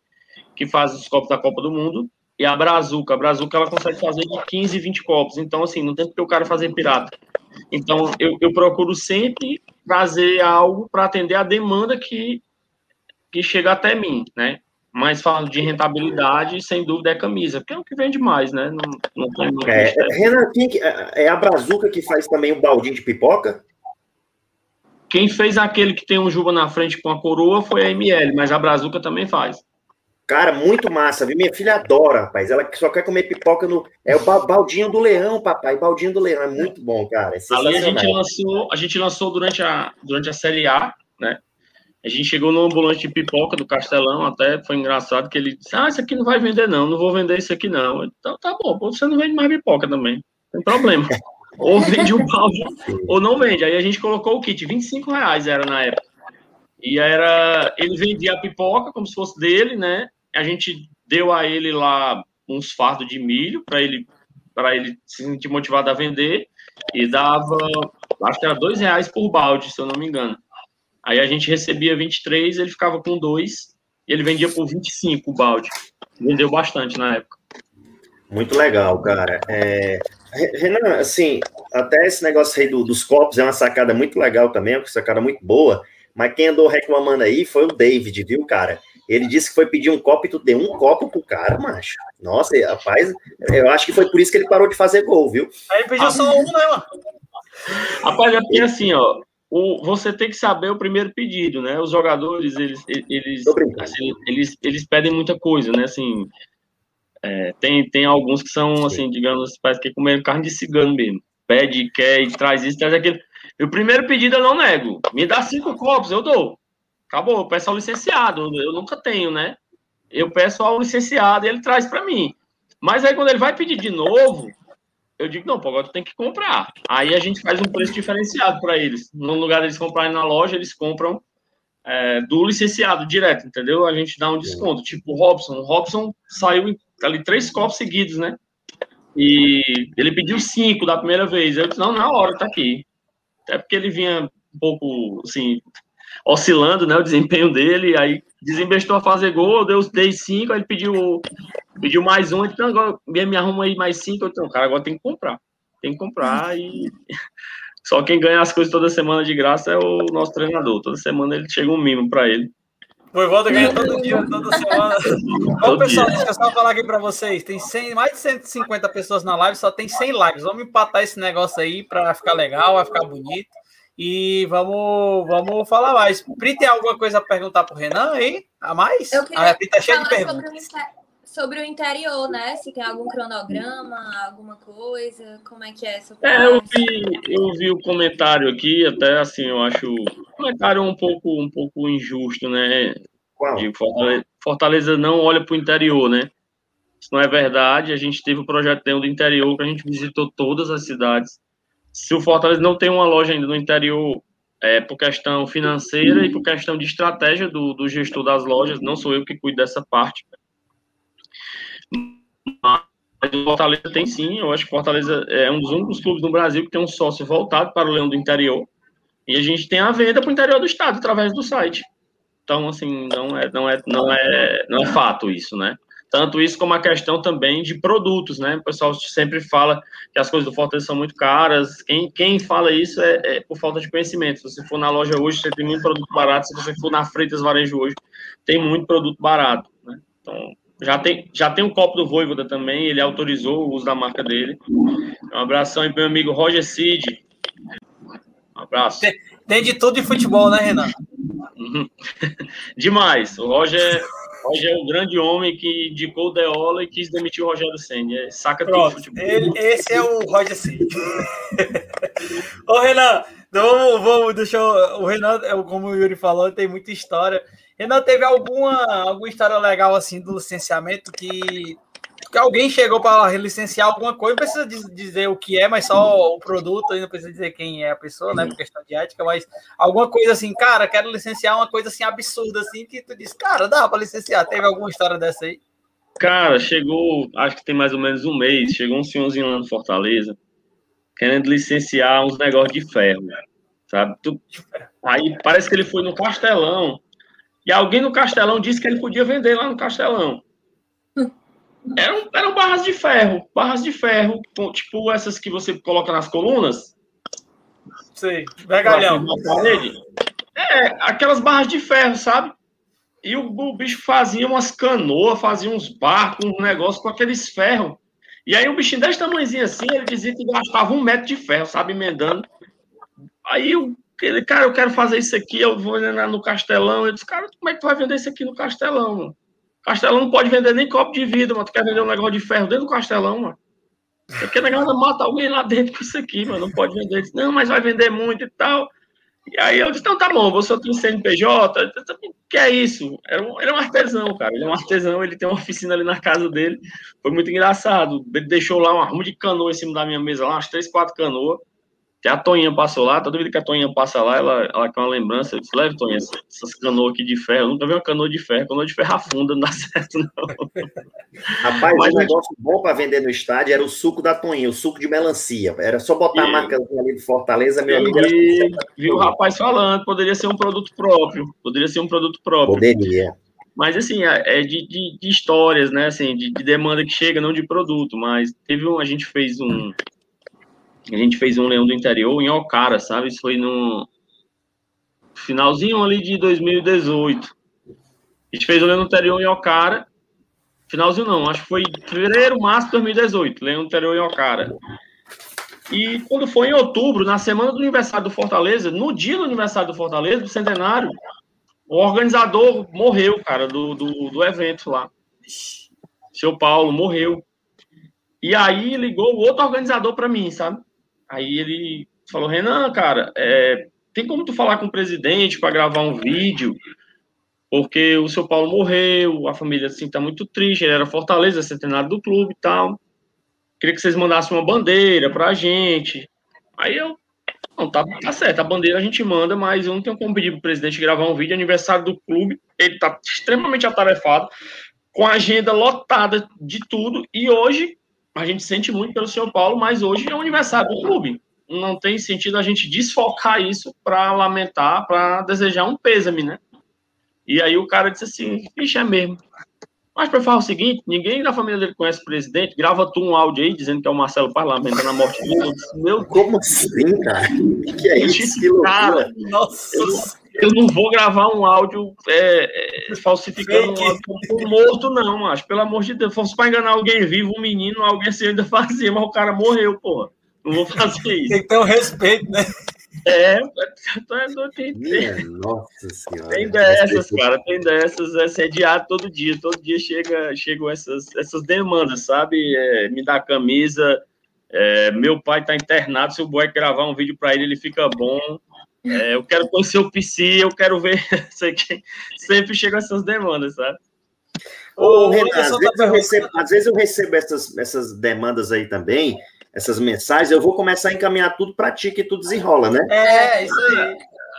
que faz os copos da Copa do Mundo, e a Brazuca. A Brazuca, ela consegue fazer de 15, 20 copos. Então, assim, não tem porque o cara fazer pirata. Então, eu, eu procuro sempre trazer algo para atender a demanda que, que chega até mim, né? Mas falando de rentabilidade, sem dúvida é camisa, porque é o que vende mais, né? Não, não tem muito é, Renan, quem, é a Brazuca que faz também o baldinho de pipoca? Quem fez aquele que tem um juba na frente com a coroa foi a ML, mas a Brazuca também faz. Cara, muito massa, viu? Minha filha adora, rapaz. Ela só quer comer pipoca no. É o baldinho do leão, papai. Baldinho do leão. É muito bom, cara. É Ali a gente lançou, a gente lançou durante a, durante a Série A, né? A gente chegou no ambulante de pipoca do Castelão, até foi engraçado que ele disse: Ah, isso aqui não vai vender, não, não vou vender isso aqui, não. Então tá bom, você não vende mais pipoca também. Não tem problema. ou vende um balde, ou não vende. Aí a gente colocou o kit, 25 reais era na época. E era. Ele vendia a pipoca como se fosse dele, né? A gente deu a ele lá uns fardos de milho para ele para ele se sentir motivado a vender e dava, acho que era dois reais por balde, se eu não me engano. Aí a gente recebia 23, ele ficava com dois e ele vendia por 25 o balde. Vendeu bastante na época. Muito legal, cara. É... Renan, assim, até esse negócio aí do, dos copos é uma sacada muito legal também, é uma sacada muito boa. Mas quem andou reclamando aí foi o David, viu, cara? Ele disse que foi pedir um copo e tu deu um copo pro cara, macho. Nossa, rapaz, eu acho que foi por isso que ele parou de fazer gol, viu? Aí ele pediu ah, só um, né, mano? Rapaz, é porque assim, ó, o, você tem que saber o primeiro pedido, né? Os jogadores, eles, eles, assim, eles, eles pedem muita coisa, né? Assim, é, tem, tem alguns que são, assim, digamos, parece que comer carne de cigano mesmo. Pede, quer, e traz isso, traz aquilo. E o primeiro pedido eu não nego. Me dá cinco copos, eu dou. Acabou, eu peço ao licenciado. Eu nunca tenho, né? Eu peço ao licenciado e ele traz para mim. Mas aí quando ele vai pedir de novo, eu digo, não, pô, agora tu tem que comprar. Aí a gente faz um preço diferenciado para eles. No lugar deles comprarem na loja, eles compram é, do licenciado direto, entendeu? A gente dá um desconto. Tipo o Robson. O Robson saiu ali três copos seguidos, né? E ele pediu cinco da primeira vez. Eu disse, não, na hora, tá aqui. Até porque ele vinha um pouco, assim, oscilando, né, o desempenho dele, aí desembestou a fazer gol, deu, dei cinco, aí ele pediu, pediu mais um, então agora me arruma aí mais cinco, então, cara, agora tem que comprar, tem que comprar e só quem ganha as coisas toda semana de graça é o nosso treinador, toda semana ele chega um mimo para ele. Voivoda ganha todo dia, toda semana. Bom, pessoal, dia. deixa eu só falar aqui para vocês. Tem 100, mais de 150 pessoas na live, só tem 100 likes. Vamos empatar esse negócio aí para ficar legal, vai ficar bonito. E vamos, vamos falar mais. Pri, tem alguma coisa a perguntar para o Renan aí? A mais? Eu queria a Pri tá cheia de perguntas. Sobre o, sobre o interior, né? Se tem algum cronograma, alguma coisa, como é que é É, eu vi, eu vi o comentário aqui, até assim, eu acho o comentário um pouco, um pouco injusto, né? Qual? De Fortaleza, Fortaleza não olha para o interior, né? Isso não é verdade. A gente teve o projeto do interior, que a gente visitou todas as cidades se o Fortaleza não tem uma loja ainda no interior, é por questão financeira e por questão de estratégia do, do gestor das lojas, não sou eu que cuido dessa parte. Mas o Fortaleza tem sim, eu acho que Fortaleza é um dos únicos clubes no Brasil que tem um sócio voltado para o Leão do Interior. E a gente tem a venda para o interior do estado através do site. Então, assim, não é, não é, não é, não é fato isso, né? Tanto isso como a questão também de produtos, né? O pessoal sempre fala que as coisas do Fortaleza são muito caras. Quem, quem fala isso é, é, por falta de conhecimento. Se você for na loja hoje, você tem muito produto barato. Se você for na Freitas Varejo hoje, tem muito produto barato, né? Então, já tem, já tem um copo do Voivoda também, ele autorizou o uso da marca dele. Um abração aí para meu amigo Roger Cid. Um abraço. Tem, tem de tudo de futebol, né, Renan? Demais. O Roger Roger é o grande homem que indicou o Deola e quis demitir o Rogério Senna. É, saca Pronto, tudo futebol. Ele, esse é o Roger Senna. Ô, Renan, vamos, vamos, deixa eu, O Renan, é como o Yuri falou, tem muita história. Renan, teve alguma, alguma história legal assim do licenciamento que alguém chegou para licenciar alguma coisa, não precisa dizer o que é, mas só o produto, não precisa dizer quem é a pessoa, né, por questão de ética, mas alguma coisa assim, cara, quero licenciar uma coisa assim absurda assim, que tu diz, cara, dá para licenciar. Teve alguma história dessa aí? Cara, chegou, acho que tem mais ou menos um mês, chegou um senhorzinho lá no Fortaleza, querendo licenciar uns negócios de ferro, sabe? Tu, aí parece que ele foi no Castelão, e alguém no Castelão disse que ele podia vender lá no Castelão. Eram, eram barras de ferro, barras de ferro, tipo essas que você coloca nas colunas. Sei, vergalhão. É, aquelas barras de ferro, sabe? E o, o bicho fazia umas canoas, fazia uns barcos, um negócio com aqueles ferros. E aí um bichinho desse tamanhozinho assim, ele dizia que gastava um metro de ferro, sabe, emendando. Aí eu, ele, cara, eu quero fazer isso aqui, eu vou no Castelão. Eu disse, cara, como é que tu vai vender isso aqui no Castelão, mano? Castelão não pode vender nem copo de vidro, mano. Tu quer vender um negócio de ferro dentro do Castelão, mano? Porque negócio mata alguém lá dentro com isso aqui, mano. Não pode vender. Disse, não, mas vai vender muito e tal. E aí eu disse, então tá bom, você tem CNPJ, que é isso? Era um, ele é um artesão, cara. Ele é um artesão, ele tem uma oficina ali na casa dele. Foi muito engraçado. Ele deixou lá uma arrumo de canoa em cima da minha mesa, lá, umas três, quatro canoas. Que a Toninha passou lá, toda vida que a Toninha passa lá, ela, ela quer uma lembrança. Eu disse, leve, Toninha, essas canoas aqui de ferro. Eu nunca vi uma canoa de ferro. Canoa de ferro afunda, não dá certo, não. Rapaz, Mas, um negócio bom para vender no estádio era o suco da Toninha, o suco de melancia. Era só botar e... a marca ali de Fortaleza, meu amigo. E... Viu o rapaz falando, poderia ser um produto próprio. Poderia ser um produto próprio. Poderia. Mas, assim, é, é de, de, de histórias, né? Assim, de, de, demanda que chega, não de produto. Mas teve um, a gente fez um, a gente fez um Leão do Interior em Ocara, sabe? Isso foi no finalzinho ali de 2018. A gente fez o Leão do Interior em Ocara. Finalzinho não, acho que foi fevereiro, março de 2018. Leão do Interior em Ocara. E quando foi em outubro, na semana do aniversário do Fortaleza, no dia do aniversário do Fortaleza, do centenário, o organizador morreu, cara, do, do, do evento lá. Seu Paulo morreu. E aí ligou o outro organizador para mim, sabe? Aí ele falou, Renan, cara, é, tem como tu falar com o presidente para gravar um vídeo? Porque o seu Paulo morreu, a família assim tá muito triste, ele era Fortaleza, centenário do clube e tal. Queria que vocês mandassem uma bandeira pra gente. Aí eu, não, tá, tá certo, a bandeira a gente manda, mas eu não tenho como pedir pro presidente gravar um vídeo aniversário do clube. Ele tá extremamente atarefado, com a agenda lotada de tudo, e hoje a gente sente muito pelo São Paulo, mas hoje é o aniversário do clube. Não tem sentido a gente desfocar isso para lamentar, para desejar um pêsame, né? E aí o cara disse assim, vixe, é mesmo. Mas para falar o seguinte, ninguém da família dele conhece o presidente, grava tu um áudio aí dizendo que é o Marcelo Parlamento na morte dele. Meu Como assim, cara? O que é isso? Que cara, nossa. Eu, eu, não vou gravar um áudio é, é, falsificando um áudio morto, não, acho. Pelo amor de Deus. Fosse para enganar alguém vivo, um menino, alguém assim ainda fazia, mas o cara morreu, porra. Não vou fazer isso. Tem que ter um respeito, né? É, é tem, tem, Nossa senhora. Tem dessas, cara, tem dessas, é sediado todo dia, todo dia chega, chegam essas, essas demandas, sabe? É, me dá camisa, é, meu pai tá internado, se o boy gravar um vídeo para ele, ele fica bom. É, eu quero conhecer o PC, eu quero ver, sei que sempre chegam essas demandas, sabe? Ô, Renan, às vezes, eu recebo, às vezes eu recebo essas, essas demandas aí também, essas mensagens, eu vou começar a encaminhar tudo para ti que tu desenrola, né? É, isso aí.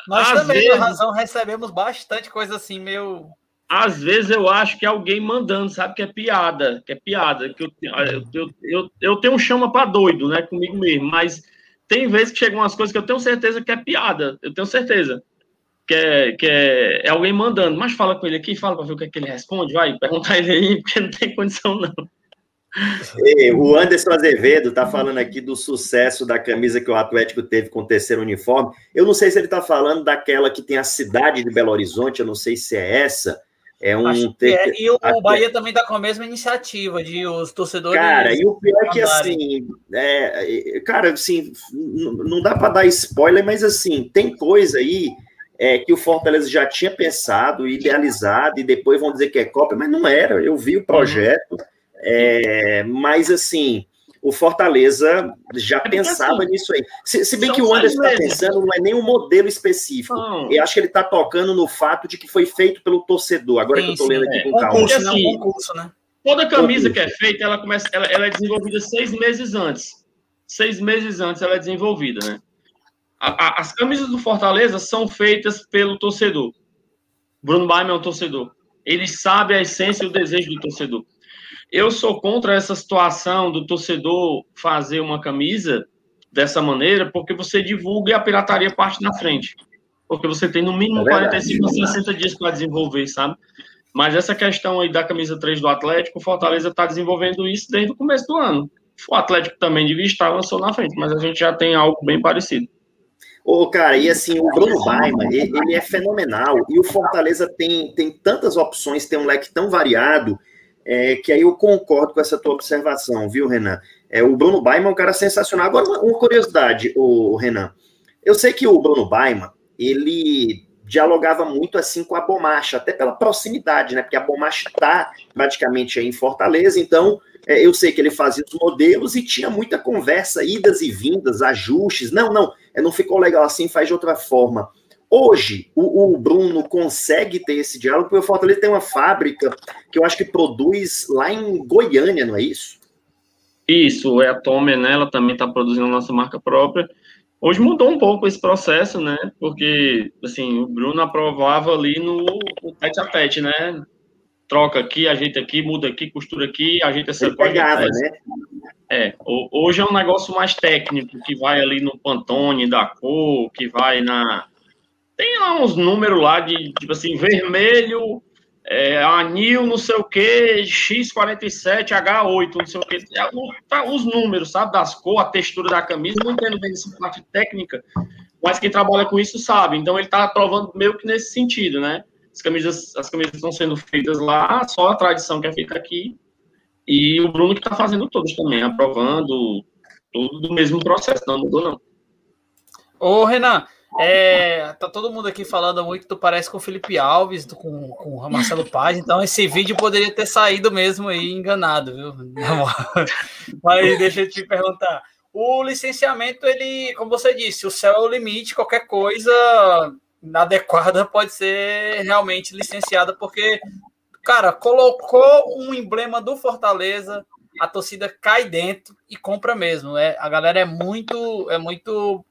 Nós Às também, vezes, razão, recebemos bastante coisa assim, meio. Às vezes eu acho que é alguém mandando, sabe? Que é piada, que é piada. Que eu, eu, eu, eu, eu tenho um chama para doido, né? Comigo mesmo, mas tem vezes que chegam umas coisas que eu tenho certeza que é piada, eu tenho certeza. Que é, que é, é alguém mandando, mas fala com ele aqui, fala para ver o que, é que ele responde, vai, perguntar ele aí, porque não tem condição, não o Anderson Azevedo está falando aqui do sucesso da camisa que o Atlético teve com o terceiro uniforme. Eu não sei se ele está falando daquela que tem a cidade de Belo Horizonte, eu não sei se é essa. É um ter... é. E o Bahia também está com a mesma iniciativa de os torcedores. Cara, e o pior é que assim, é, cara, assim, não dá para dar spoiler, mas assim, tem coisa aí é, que o Fortaleza já tinha pensado, idealizado, e depois vão dizer que é cópia, mas não era. Eu vi o projeto. Uhum é, mas, assim, o Fortaleza já é pensava assim, nisso aí. Se, se bem que o Anderson está pensando, não é nem um modelo específico. Não. Eu acho que ele está tocando no fato de que foi feito pelo torcedor. Agora sim, que eu estou lendo aqui é. com calma. Concurso, assim, não, concurso, né? Toda camisa que é feita, ela começa, ela, ela, é desenvolvida seis meses antes. Seis meses antes ela é desenvolvida, né? A, a, as camisas do Fortaleza são feitas pelo torcedor. Bruno Baima é um torcedor. Ele sabe a essência e o desejo do torcedor. Eu sou contra essa situação do torcedor fazer uma camisa dessa maneira, porque você divulga e a pirataria parte na frente. Porque você tem no mínimo é 45 a 60 dias para desenvolver, sabe? Mas essa questão aí da camisa 3 do Atlético, o Fortaleza está desenvolvendo isso desde o começo do ano. O Atlético também devia estar, avançou na frente, mas a gente já tem algo bem parecido. Ô, cara, e assim, o Bruno Baima, ele é fenomenal. E o Fortaleza tem, tem tantas opções, tem um leque tão variado é, que aí eu concordo com essa tua observação, viu, Renan? É, o Bruno Baima é um cara sensacional. Agora, uma, uma curiosidade, o, Renan. Eu sei que o Bruno Baima, ele dialogava muito assim com a Bomacha, até pela proximidade, né? Porque a Bomacha está praticamente aí em Fortaleza, então é, eu sei que ele fazia os modelos e tinha muita conversa, idas e vindas, ajustes. Não, não, é, não ficou legal assim, faz de outra forma. Hoje, o, o, Bruno consegue ter esse diálogo, porque o Fortaleza tem uma fábrica que eu acho que produz lá em Goiânia, não é isso? Isso, é a Tomer, né? Ela também está produzindo a nossa marca própria. Hoje mudou um pouco esse processo, né? Porque, assim, o Bruno aprovava ali no, no tete a tete, né? Troca aqui, ajeita aqui, muda aqui, costura aqui, ajeita essa coisa. Pegava, né? É, hoje é um negócio mais técnico, que vai ali no Pantone da cor, que vai na. Tem lá uns números lá de, tipo assim, vermelho, é, anil, não sei o que, X47, H8, não sei o que. É, tá, os números, sabe, das cores, a textura da camisa, não entendo bem essa parte técnica, mas quem trabalha com isso sabe. Então ele está provando meio que nesse sentido, né? As camisas, as camisas estão sendo feitas lá, só a tradição que é feita aqui, e o Bruno que está fazendo todos também, aprovando tudo do mesmo processo, não mudou não. Ô, Renan, é, tá todo mundo aqui falando muito, tu parece com o Felipe Alves, com, com o Marcelo Paz, então esse vídeo poderia ter saído mesmo aí enganado, viu? Mas deixa eu te perguntar. O licenciamento, ele, como você disse, o céu é o limite, qualquer coisa inadequada pode ser realmente licenciada, porque Cara, colocou um emblema do Fortaleza, a torcida cai dentro e compra mesmo. É, a galera é muito, é muito.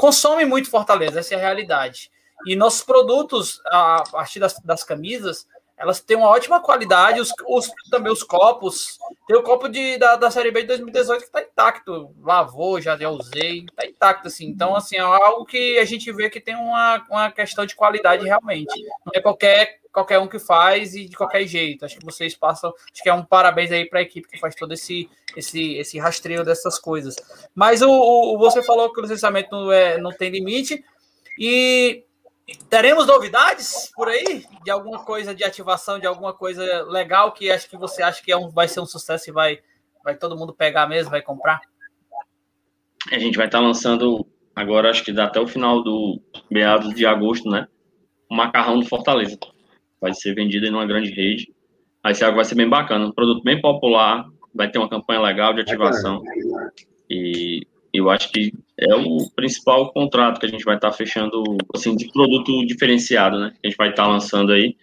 Consome muito Fortaleza, essa é a realidade. E nossos produtos, a partir das, das camisas, elas têm uma ótima qualidade, os, os, também os copos. Tem o copo de, da, da Série B de 2018 que está intacto. Lavou, já, já usei, está intacto, assim. Então, assim, é algo que a gente vê que tem uma, uma questão de qualidade realmente. Não é qualquer qualquer um que faz e de qualquer jeito. Acho que vocês passam, acho que é um parabéns aí para a equipe que faz todo esse, esse, esse rastreio dessas coisas. Mas o, o você falou que o licenciamento não, é, não tem limite e teremos novidades por aí de alguma coisa de ativação, de alguma coisa legal que acho que você acha que é um, vai ser um sucesso e vai, vai todo mundo pegar mesmo, vai comprar. A gente vai estar lançando agora, acho que dá até o final do meados de agosto, né? O macarrão do Fortaleza vai ser vendido em uma grande rede. Aí esse algo vai ser bem bacana, um produto bem popular, vai ter uma campanha legal de ativação. E eu acho que é o principal contrato que a gente vai estar fechando, assim, de produto diferenciado, né? Que a gente vai estar lançando aí.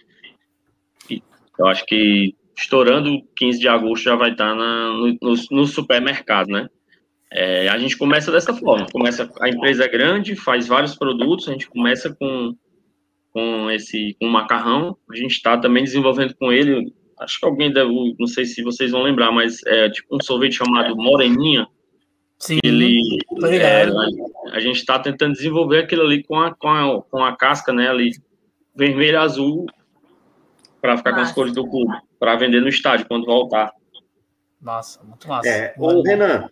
Eu acho que estourando 15 de agosto já vai estar na, no, no, no supermercado, né? É, a gente começa dessa forma, começa a empresa é grande, faz vários produtos, a gente começa com com esse com macarrão. A gente está também desenvolvendo com ele. Acho que alguém deve, não sei se vocês vão lembrar, mas é tipo um sorvete chamado Moreninha. Sim. Ele, é, a, gente está tentando desenvolver aquilo ali com a, com a, com a casca, né, ali vermelho azul para ficar Nossa. com as cores do clube, para vender no estádio quando voltar. Massa, muito massa. É, ô, Renan,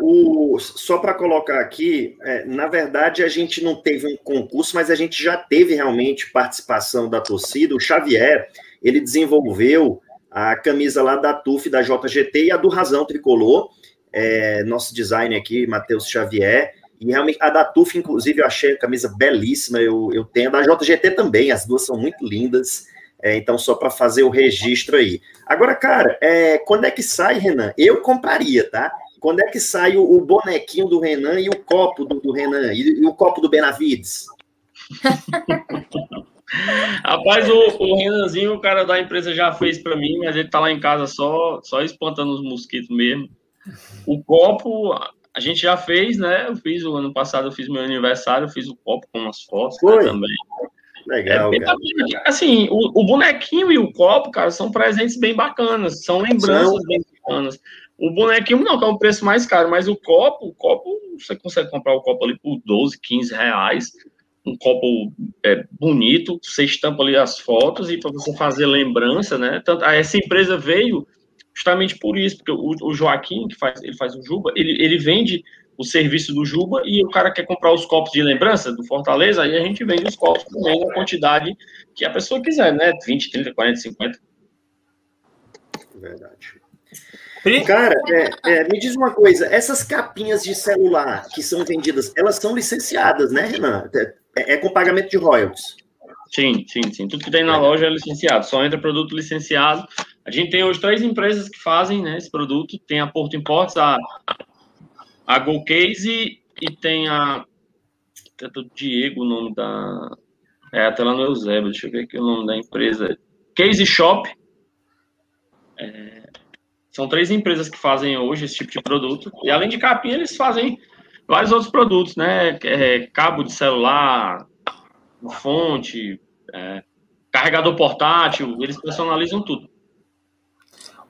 o, só para colocar aqui, é, na verdade a gente não teve um concurso, mas a gente já teve realmente participação da torcida. O Xavier, ele desenvolveu a camisa lá da TUF, da JGT e a do Razão Tricolor. É, nosso design aqui, Matheus Xavier. E realmente, a da TUF, inclusive, eu achei a camisa belíssima. Eu, eu tenho a da JGT também, as duas são muito lindas. É, então, só para fazer o registro aí. Agora, cara, é, quando é que sai, Renan? Eu compraria, tá? Quando é que sai o, o bonequinho do Renan e o copo do, do Renan? E, e, o copo do Benavides? Rapaz, o, o Renanzinho, o cara da empresa já fez para mim, mas ele tá lá em casa só, só espantando os mosquitos mesmo. O copo, a gente já fez, né? Eu fiz o ano passado, eu fiz meu aniversário, eu fiz o copo com umas fotos né, também. Legal, é Assim, o, o, bonequinho e o copo, cara, são presentes bem bacanas, são lembranças são. bem bacanas. O bonequinho não, que é um preço mais caro, mas o copo, o copo, você consegue comprar o copo ali por 12, 15 reais. Um copo é, bonito, você estampa ali as fotos e para você fazer lembrança, né? Tanto, essa empresa veio justamente por isso, porque o, o Joaquim, que faz, ele faz o Juba, ele, ele vende o serviço do Juba e o cara quer comprar os copos de lembrança do Fortaleza, aí a gente vende os copos também na quantidade que a pessoa quiser, né? 20, 30, 40, 50. Verdade. Cara, é, é, me diz uma coisa, essas capinhas de celular que são vendidas, elas são licenciadas, né, Renan? É, é com pagamento de royalties. Sim, sim, sim. Tudo que tem na loja é licenciado, só entra produto licenciado. A gente tem hoje três empresas que fazem né, esse produto. Tem a Porto Imports, a a Golcase e tem a. É do Diego o nome da. É, até lá no Eusébio, deixa eu ver aqui o nome da empresa. Case Shop. É, são três empresas que fazem hoje esse tipo de produto. E além de capinha, eles fazem vários outros produtos, né? É, cabo de celular, fonte, é, carregador portátil, eles personalizam tudo.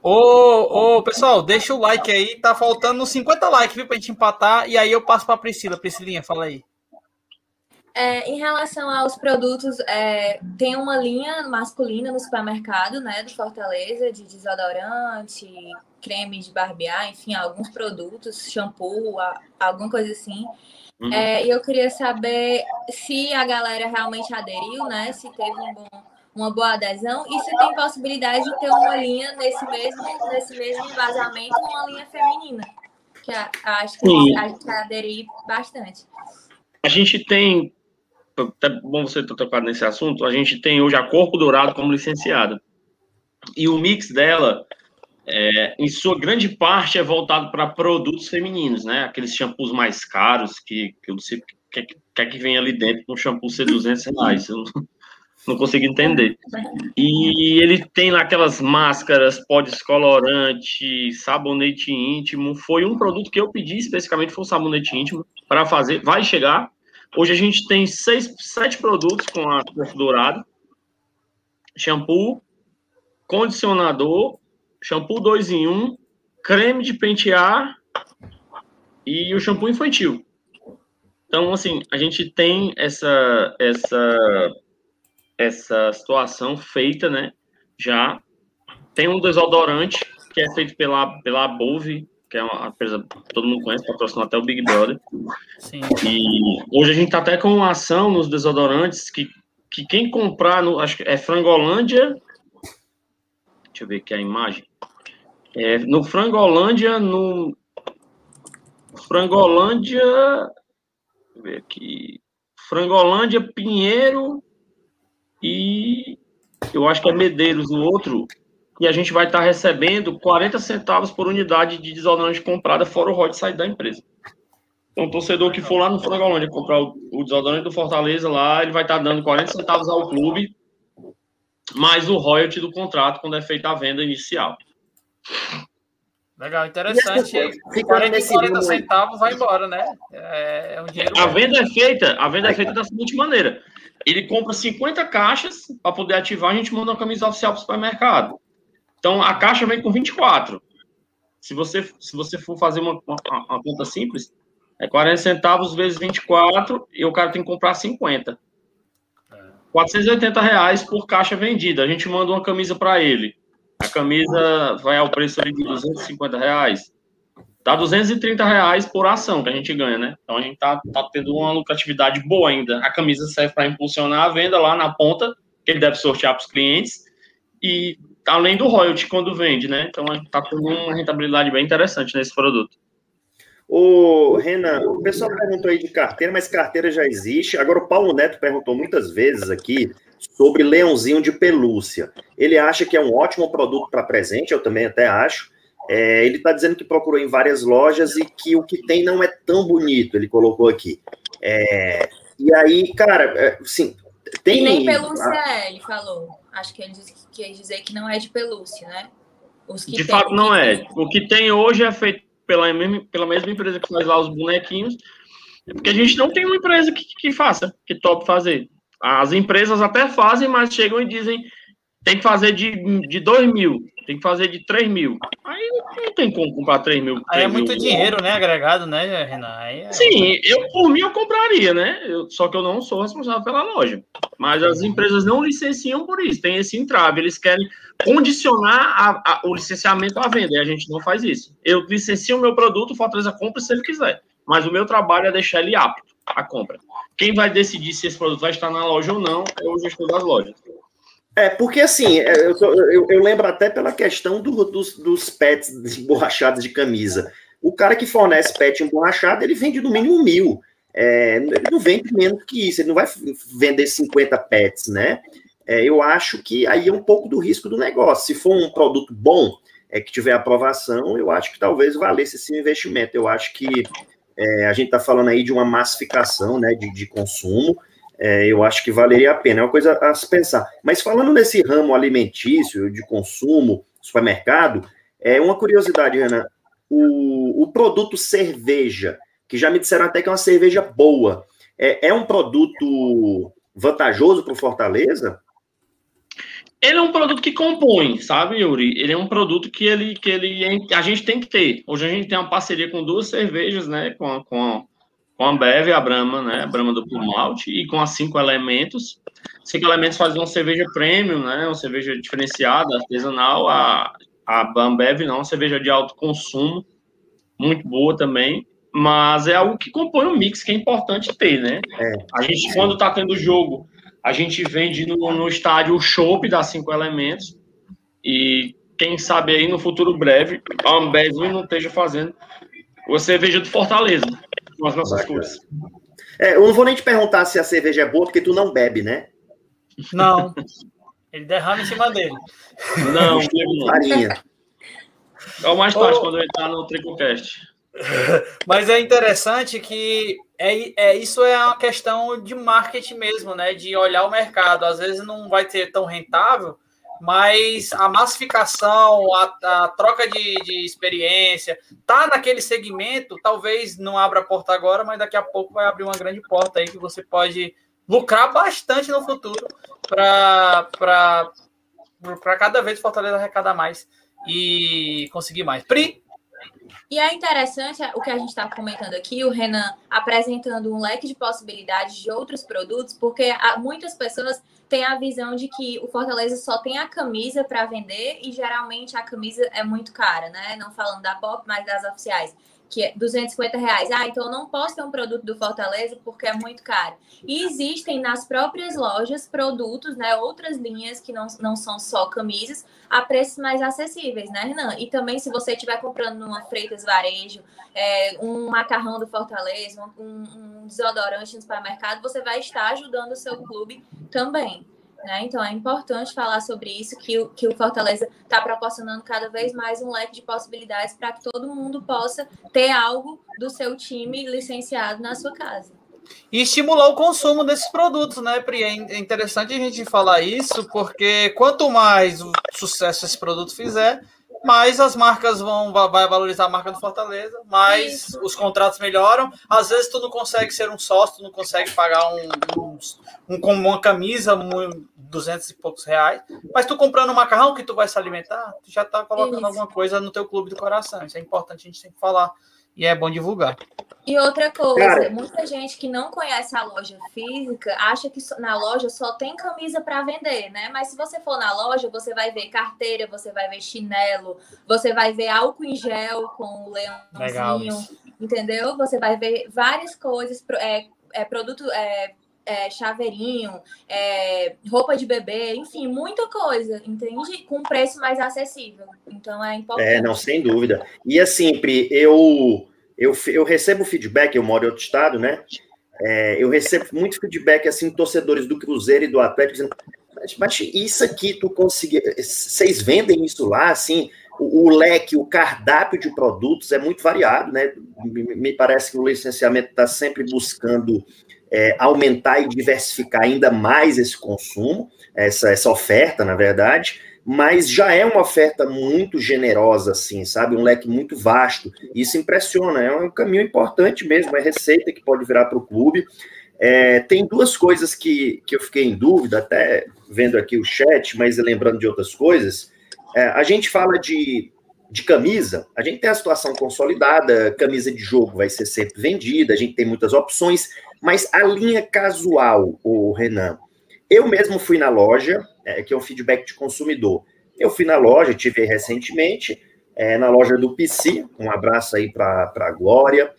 Ô, ô, pessoal, deixa o like aí, tá faltando 50 likes, viu, pra gente empatar, e aí eu passo pra Priscila. Priscilinha, fala aí. É, em relação aos produtos, é, tem uma linha masculina no supermercado, né, do Fortaleza, de desodorante, creme de barbear, enfim, alguns produtos, shampoo, alguma coisa assim. Uhum. É, e eu queria saber se a galera realmente aderiu, né, se teve um bom, uma boa adesão e se tem possibilidade de ter uma linha nesse mesmo, nesse mesmo embasamento, uma linha feminina, que acho que a gente vai aderir bastante. A gente tem até bom você ter tocado nesse assunto, a gente tem hoje a Corpo Dourado como licenciada. E o mix dela, é, em sua grande parte, é voltado para produtos femininos, né? Aqueles shampoos mais caros que, que eu não sei o que, que, que, que vem ali dentro um shampoo ser 200 reais. Eu não, não consigo entender. E ele tem lá aquelas máscaras, pó descolorante, sabonete íntimo. Foi um produto que eu pedi especificamente, foi um sabonete íntimo para fazer. Vai chegar, Hoje a gente tem seis, sete produtos com a corpo dourado. Shampoo, condicionador, shampoo 2 em 1, um, creme de pentear e o shampoo infantil. Então, assim, a gente tem essa essa essa situação feita, né? Já tem um desodorante que é feito pela pela Bove, que é uma empresa que todo mundo conhece, patrocinou até o Big Brother. Sim. E hoje a gente está até com uma ação nos desodorantes que, que quem comprar, no, acho que é Frangolândia. Deixa eu ver aqui a imagem. É, no Frangolândia, no. Frangolândia. Deixa eu ver aqui. Frangolândia, Pinheiro e. Eu acho que é Medeiros no outro e a gente vai estar recebendo 40 centavos por unidade de desodorante comprada, fora o ROD sair da empresa. Então, o torcedor que for lá no Frangolândia comprar o, o desodorante do Fortaleza lá, ele vai estar dando 40 centavos ao clube, mais o royalty do contrato quando é feita a venda inicial. Legal, interessante. E 40, 40 centavos vai embora, né? É, é um dinheiro. A venda é feita, a venda é feita da seguinte maneira: ele compra 50 caixas para poder ativar, a gente manda uma camisa oficial para o supermercado. Então, a caixa vem com 24. Se você, se você for fazer uma, uma, uma conta simples, é 40 centavos vezes 24 e o cara tem que comprar 50. 480 reais por caixa vendida. A gente manda uma camisa para ele. A camisa vai ao preço de 250 reais. Dá 230 reais por ação que a gente ganha, né? Então a gente tá, tá tendo uma lucratividade boa ainda. A camisa serve para impulsionar a venda lá na ponta, que ele deve sortear para os clientes. E além do royalty quando vende, né? Então está tendo uma rentabilidade bem interessante nesse produto. O Renan, o pessoal perguntou aí de carteira, mas carteira já existe. Agora o Paulo Neto perguntou muitas vezes aqui sobre leãozinho de pelúcia. Ele acha que é um ótimo produto para presente, eu também até acho. É, ele está dizendo que procurou em várias lojas e que o que tem não é tão bonito, ele colocou aqui. É, e aí, cara, é, sim, tem. E nem pelúcia é, ele falou. Acho que ele quer dizer que não é de pelúcia, né? de fato, não é. O que tem hoje é feito pela mesma, pela mesma empresa que faz lá os bonequinhos. É porque a gente não tem uma empresa que, que faça, que top fazer. As empresas até fazem, mas chegam e dizem tem que fazer de, de 2 mil, tem que fazer de 3 mil. Aí não tem como comprar 3 mil. 3 Aí é muito mil. dinheiro, né? Agregado, né, Renan? É... Sim, eu por mim eu compraria, né? Eu, só que eu não sou responsável pela loja. Mas as empresas não licenciam por isso, tem esse entrave. Eles querem condicionar a, a, o licenciamento à venda, e a gente não faz isso. Eu licencio o meu produto, o Fortaleza compra se ele quiser. Mas o meu trabalho é deixar ele apto à compra. Quem vai decidir se esse produto vai estar na loja ou não é o gestor das lojas. É, porque assim, é, eu, eu, eu lembro até pela questão do, dos, dos pets emborrachados de camisa. O cara que fornece pet emborrachado, ele vende no mínimo mil. É, ele não vende menos que isso, ele não vai vender 50 pets, né? É, eu acho que aí é um pouco do risco do negócio. Se for um produto bom, é que tiver aprovação, eu acho que talvez valesse esse investimento. Eu acho que é, a gente está falando aí de uma massificação né, de, de consumo é, eu acho que valeria a pena, é uma coisa a se pensar. Mas falando nesse ramo alimentício, de consumo, supermercado, é uma curiosidade, Ana, o, o produto cerveja que já me disseram até que é uma cerveja boa. É, é um produto vantajoso para o Fortaleza? Ele é um produto que compõe, sabe, Yuri? Ele é um produto que ele, que ele a gente tem que ter. Hoje a gente tem uma parceria com duas cervejas, né? Com a, com a, com a e a Brahma, né? A Brahma do Malte e com as cinco elementos. Cinco elementos fazem uma cerveja premium, né? Uma cerveja diferenciada, artesanal. A, a Ambev não, uma cerveja de alto consumo, muito boa também. Mas é algo que compõe um mix que é importante ter, né? É. A gente, quando está tendo jogo a gente vende no, no estádio o chopp das cinco elementos. E quem sabe aí no futuro breve a Ambev não esteja fazendo a cerveja do Fortaleza com as nossas cores. É, eu não vou nem te perguntar se a cerveja é boa, porque tu não bebe, né? Não. Ele derrama em cima dele. Não, não. Farinha. É o mais tarde, quando eu entrar no Tricocast. Mas é interessante que é, é, isso é uma questão de marketing mesmo, né? De olhar o mercado. Às vezes não vai ser tão rentável, mas a massificação, a, a troca de, de, experiência, tá naquele segmento, talvez não abra a porta agora, mas daqui a pouco vai abrir uma grande porta aí que você pode lucrar bastante no futuro para cada vez Fortaleza arrecadar mais e conseguir mais. Pri, e é interessante o que a gente está comentando aqui, o Renan apresentando um leque de possibilidades de outros produtos, porque muitas pessoas têm a visão de que o Fortaleza só tem a camisa para vender e geralmente a camisa é muito cara, né? Não falando da Pop, mas das oficiais que é 250 reais. Ah, então eu não posso ter um produto do Fortaleza porque é muito caro. E existem nas próprias lojas produtos, né, outras linhas que não, não são só camisas, a preços mais acessíveis, né, Renan? E também se você estiver comprando numa Freitas Varejo, é, um macarrão do Fortaleza, um, um desodorante no supermercado, você vai estar ajudando o seu clube também. Né? Então é importante falar sobre isso, que o, que o Fortaleza está proporcionando cada vez mais um leque de possibilidades para que todo mundo possa ter algo do seu time licenciado na sua casa. E estimular o consumo desses produtos, né, Pri? É, é interessante a gente falar isso, porque quanto mais o sucesso esse produto fizer, mais as marcas vão vai valorizar a marca do Fortaleza, mais Isso. os contratos melhoram. Às vezes tu não consegue ser um sócio, tu não consegue pagar um, um, um uma camisa um, 200 e poucos reais, mas tu comprando um macarrão que tu vai se alimentar, tu já tá colocando Isso. alguma coisa no teu clube do coração. Isso é importante a gente sempre falar e é bom divulgar. E outra coisa, Cara. muita gente que não conhece a loja física acha que na loja só tem camisa para vender, né? Mas se você for na loja, você vai ver carteira, você vai ver chinelo, você vai ver álcool em gel com o leãozinho, entendeu? Você vai ver várias coisas, é, é produto, é, é, chaveirinho, é, roupa de bebê, enfim, muita coisa, entende? Com preço mais acessível. Então é importante. É, não, sem dúvida. E assim, Pri, eu, eu, eu recebo feedback, eu moro em outro estado, né? É, eu recebo muito feedback, assim, torcedores do Cruzeiro e do Atlético, dizendo, mas, mas isso aqui tu conseguiu, vocês vendem isso lá, assim, o, o, leque, o cardápio de produtos é muito variado, né? Me, me parece que o licenciamento está sempre buscando é, aumentar e diversificar ainda mais esse consumo, essa, essa oferta, na verdade, mas já é uma oferta muito generosa, assim, sabe? Um leque muito vasto. Isso impressiona, é um caminho importante mesmo, é receita que pode virar para o clube. É, tem duas coisas que, que eu fiquei em dúvida, até vendo aqui o chat, mas lembrando de outras coisas. É, a gente fala de, de camisa, a gente tem a situação consolidada, camisa de jogo vai ser sempre vendida, a gente tem muitas opções, mas a linha casual, o Renan, eu mesmo fui na loja, é, que é um feedback de consumidor. Eu fui na loja, tive recentemente, é, na loja do PC, um abraço aí para a Glória,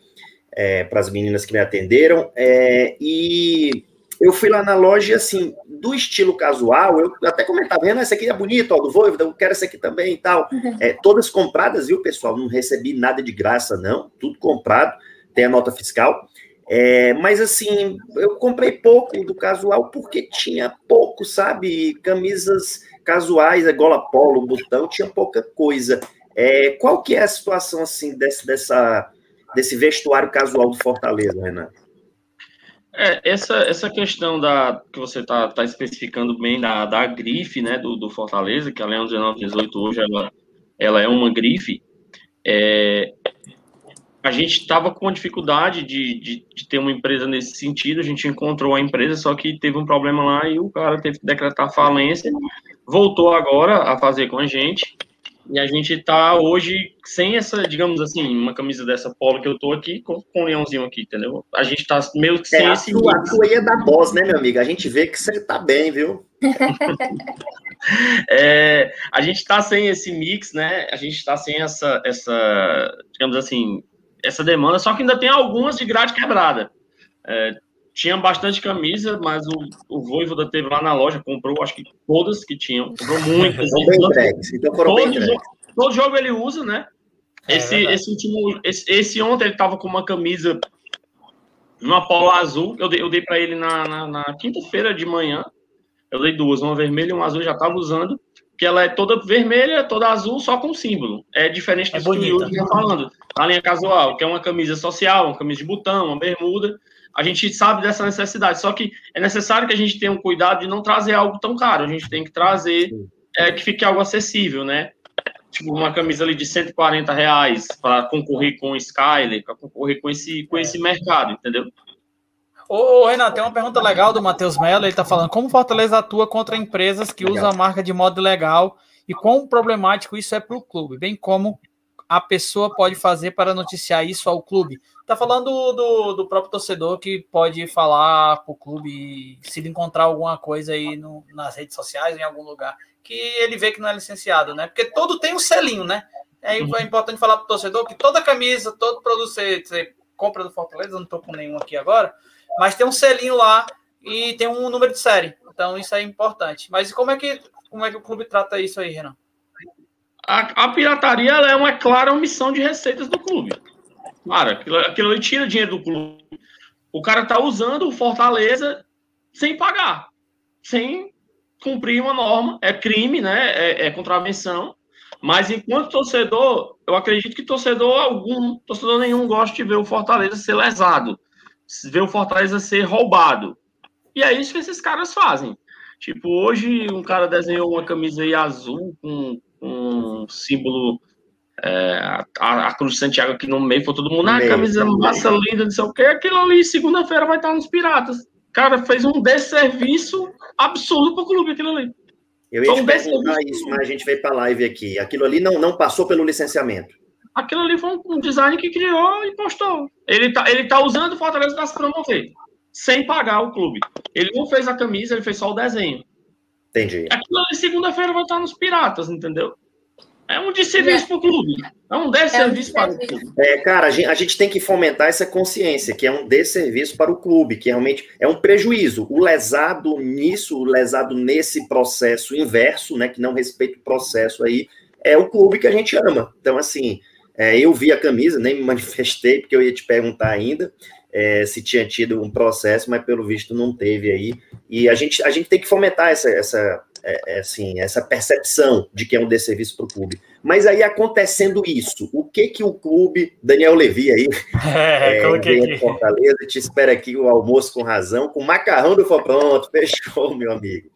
é, para as meninas que me atenderam, é, e eu fui lá na loja, assim, do estilo casual, eu até comentava, Renan, essa aqui é bonito, ó, do Voivoda, eu quero essa aqui também e tal. Uhum. É, todas compradas, viu, pessoal? Não recebi nada de graça, não, tudo comprado, tem a nota fiscal. É, mas assim, eu comprei pouco do casual porque tinha pouco, sabe? Camisas casuais, a gola polo, botão, tinha pouca coisa. É, qual que é a situação assim desse, dessa, desse vestuário casual do Fortaleza, Renan? É, essa, essa questão da que você está tá especificando bem da, da grife né, do, do Fortaleza, que a Leão 1918 hoje ela, ela é uma grife, é, a gente estava com dificuldade de, de, de, ter uma empresa nesse sentido, a gente encontrou a empresa, só que teve um problema lá e o cara teve que decretar falência, voltou agora a fazer com a gente, e a gente está hoje sem essa, digamos assim, uma camisa dessa polo que eu tô aqui, com, com um leãozinho aqui, entendeu? A gente está meio que é, sem é, esse... A sua, a sua ia da boss, né, meu amigo? A gente vê que você tá bem, viu? é, a gente está sem esse mix, né? A gente está sem essa, essa, digamos assim, essa demanda, só que ainda tem algumas de grade quebrada. É, tinha bastante camisa, mas o, o Voivoda teve lá na loja, comprou, acho que todas que tinham, comprou muitas. então foram todo, bem jogo, todo jogo ele usa, né? É, esse, esse último, esse, esse, ontem ele tava com uma camisa, uma polo azul, eu dei, eu dei para ele na, na, na quinta-feira de manhã, eu dei duas, uma vermelha e uma azul, já tava usando, que ela é toda vermelha, toda azul, só com símbolo. É diferente do é que o Yuri está falando. A linha casual, que é uma camisa social, uma camisa de botão, uma bermuda. A gente sabe dessa necessidade, só que é necessário que a gente tenha um cuidado de não trazer algo tão caro. A gente tem que trazer é, que fique algo acessível, né? Tipo, uma camisa ali de 140 reais para concorrer com o Skyler, para concorrer com esse, com esse mercado, entendeu? Ô, ô, Renato, tem uma pergunta legal do Matheus Mello. Ele está falando como Fortaleza atua contra empresas que legal. usam a marca de modo ilegal e quão problemático isso é para o clube, bem como a pessoa pode fazer para noticiar isso ao clube. Está falando do, do, próprio torcedor que pode falar para o clube se ele encontrar alguma coisa aí no, nas redes sociais, em algum lugar, que ele vê que não é licenciado, né? Porque todo tem um selinho, né? É, é importante falar para o torcedor que toda camisa, todo produto você, você compra do Fortaleza, não estou com nenhum aqui agora, mas tem um selinho lá e tem um número de série. Então isso é importante. Mas como é que, como é que o clube trata isso aí, Renan? A, a pirataria é uma clara omissão de receitas do clube. Cara, aquilo, aquilo ali tira dinheiro do clube. O cara tá usando o Fortaleza sem pagar, sem cumprir uma norma. É crime, né? É, é contravenção. Mas enquanto torcedor, eu acredito que torcedor algum, torcedor nenhum gosta de ver o Fortaleza ser lesado ver o Fortaleza ser roubado. E é isso que esses caras fazem. Tipo, hoje um cara desenhou uma camisa aí azul com, um símbolo, é, a, a, Cruz de Santiago aqui no meio, foi todo mundo, ah, camisa massa linda, não sei o que, aquilo ali, segunda-feira vai estar nos Piratas. Cara, fez um desserviço absurdo pro clube aquilo ali. Eu ia te perguntar isso, mas a gente veio para live aqui. Aquilo ali não, não passou pelo licenciamento aquilo ali foi um design que criou e postou. Ele tá, ele tá usando o Fortaleza para se promover, sem pagar o clube. Ele não fez a camisa, ele fez só o desenho. Entendi. Aquilo ali, segunda-feira, vai estar nos Piratas, entendeu? É um desserviço é. para o clube. É um desserviço é para o clube. É, cara, a gente, a gente, tem que fomentar essa consciência, que é um desserviço para o clube, que realmente é um prejuízo. O lesado nisso, o lesado nesse processo inverso, né, que não respeita o processo aí, é o clube que a gente ama. Então, assim, é, eu vi a camisa, nem me manifestei, porque eu ia te perguntar ainda é, se tinha tido um processo, mas pelo visto não teve aí. E a gente, a gente tem que fomentar essa, essa, é, é assim, essa percepção de que é um desserviço para o clube. Mas aí acontecendo isso, o que que o clube, Daniel Levi aí, é, é, Fortaleza, te espera aqui o almoço com razão, com macarrão do For Pronto, fechou, meu amigo.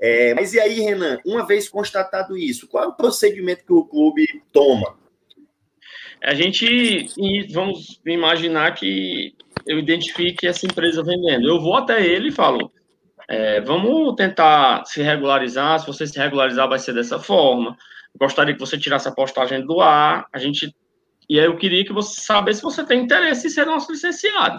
É, mas e aí, Renan, uma vez constatado isso, qual é o procedimento que o clube toma? A gente, vamos imaginar que eu identifique essa empresa vendendo. Eu vou até ele e falo, é, vamos tentar se regularizar, se você se regularizar vai ser dessa forma. Gostaria que você tirasse a postagem do ar. A gente e aí eu queria que você saber se você tem interesse em ser nosso licenciado.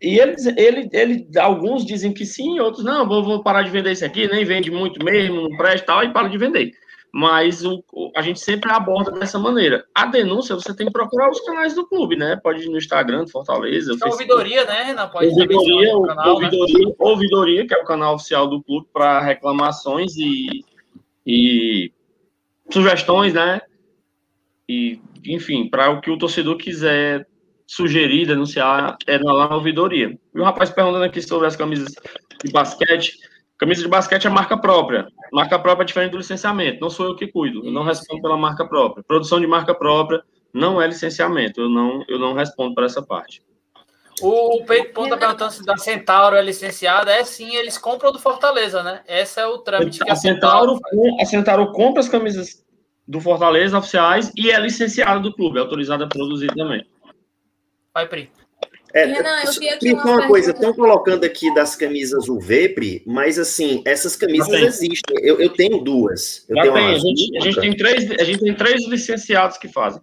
E eles, ele, ele, alguns dizem que sim, outros não, vou, vou parar de vender isso aqui, nem vende muito mesmo, não presta tal, e para de vender mas o, a gente sempre aborda dessa maneira. A denúncia, você tem que procurar os canais do clube, né? Pode ir no Instagram Fortaleza. A ouvidoria, né, Renan? Pode ouvidoria, o canal, ouvidoria, né? ouvidoria, que é o canal oficial do clube para reclamações e, e sugestões, né? E, enfim, para o que o torcedor quiser sugerir, denunciar, é lá na ouvidoria. E o rapaz perguntando aqui sobre as camisas de basquete. Camisa de basquete é marca própria. Marca própria é diferente do licenciamento. Não sou eu que cuido. Eu não respondo pela marca própria. Produção de marca própria não é licenciamento. Eu não, eu não respondo para essa parte. O, Peito Ponta perguntando se da Centauro é licenciada. É sim, eles compram do Fortaleza, né? Esse é o trâmite que a, a Centauro. A Centauro compra as camisas do Fortaleza oficiais e é licenciada do clube, é autorizada a produzir também. Vai, Pri. É, Renan, eu vi aqui uma, uma coisa, estão colocando aqui das camisas UV, Pri, mas assim, essas camisas existem. Eu, eu, tenho duas. Eu tenho tem. A gente, a, gente tem três, a gente tem três licenciados que fazem.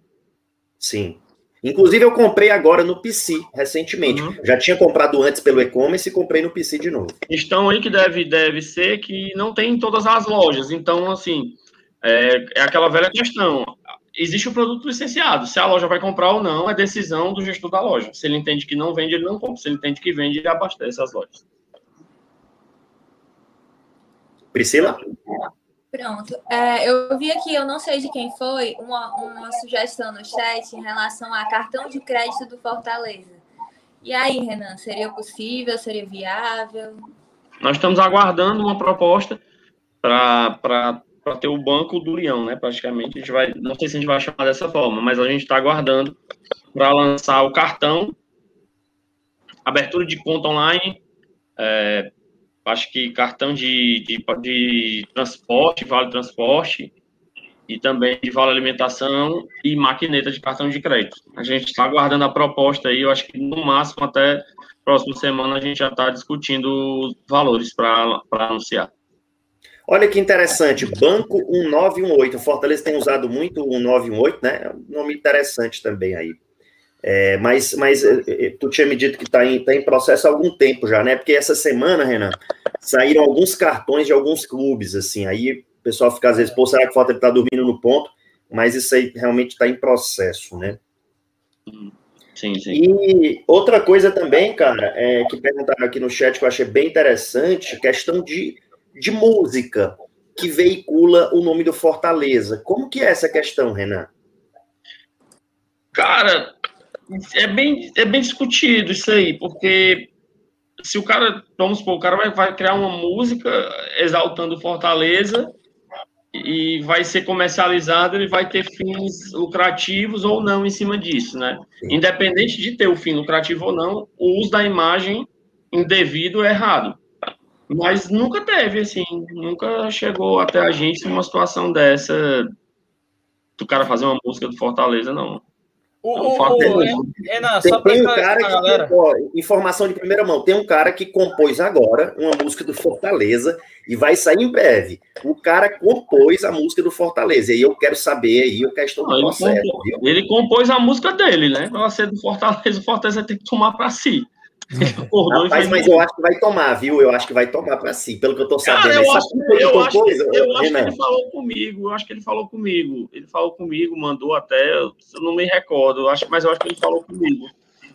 Sim. Inclusive, eu comprei agora no PC, recentemente. Uhum. Já tinha comprado antes pelo e-commerce e comprei no PC de novo. Estão aí que deve, deve ser que não tem em todas as lojas. Então, assim, é, é aquela velha questão. Existe o produto licenciado. Se a loja vai comprar ou não, é decisão do gestor da loja. Se ele entende que não vende, ele não compra. Se ele entende que vende, ele abastece as lojas. Priscila? Pronto. É, eu vi aqui, eu não sei de quem foi, uma, uma sugestão no chat em relação a cartão de crédito do Fortaleza. E aí, Renan, seria possível? Seria viável? Nós estamos aguardando uma proposta para ter o banco do Leão, né? Praticamente. A gente vai, não sei se a gente vai chamar dessa forma, mas a gente está aguardando para lançar o cartão, abertura de conta online, é, acho que cartão de, de, de transporte, vale transporte, e também de vale alimentação e maquineta de cartão de crédito. A gente está aguardando a proposta aí, eu acho que no máximo até próxima semana a gente já está discutindo valores para anunciar. Olha que interessante, Banco 1918. O Fortaleza tem usado muito o 1918, né? É um nome interessante também aí. É, mas, mas é, é, tu tinha me dito que está em, tá em processo há algum tempo já, né? Porque essa semana, Renan, saíram alguns cartões de alguns clubes, assim. Aí o pessoal fica às vezes, pô, será que o Fortaleza está dormindo no ponto? Mas isso aí realmente está em processo, né? Sim, sim. E outra coisa também, cara, é, que perguntaram aqui no chat que eu achei bem interessante, questão de, de música que veicula o nome do Fortaleza. Como que é essa questão, Renan? Cara, é bem, é bem discutido isso aí, porque se o cara, vamos supor, o cara vai, vai criar uma música exaltando Fortaleza e vai ser comercializado, ele vai ter fins lucrativos ou não em cima disso, né? Independente de ter o fim lucrativo ou não, o uso da imagem indevido é errado. Mas nunca teve, assim, nunca chegou até a gente uma situação dessa do cara fazer uma música do Fortaleza, não. O, é o, o, Renan, tem, tem um cara que, ó, informação de primeira mão, tem um cara que compôs agora uma música do Fortaleza e vai sair em breve. O cara compôs a música do Fortaleza e eu quero saber aí o questão do processo. Ele compôs, ele compôs a música dele, né? Para ser do Fortaleza, o Fortaleza tem que tomar para si. Rapaz, mas eu acho que vai tomar, viu? Eu acho que vai tomar para si, pelo que eu tô sabendo. Cara, eu, acho, eu, acho, coisa, eu acho, que ele falou comigo, eu acho que ele falou comigo. Ele falou comigo, mandou até, eu não me recordo, eu acho, mas eu acho que ele falou comigo.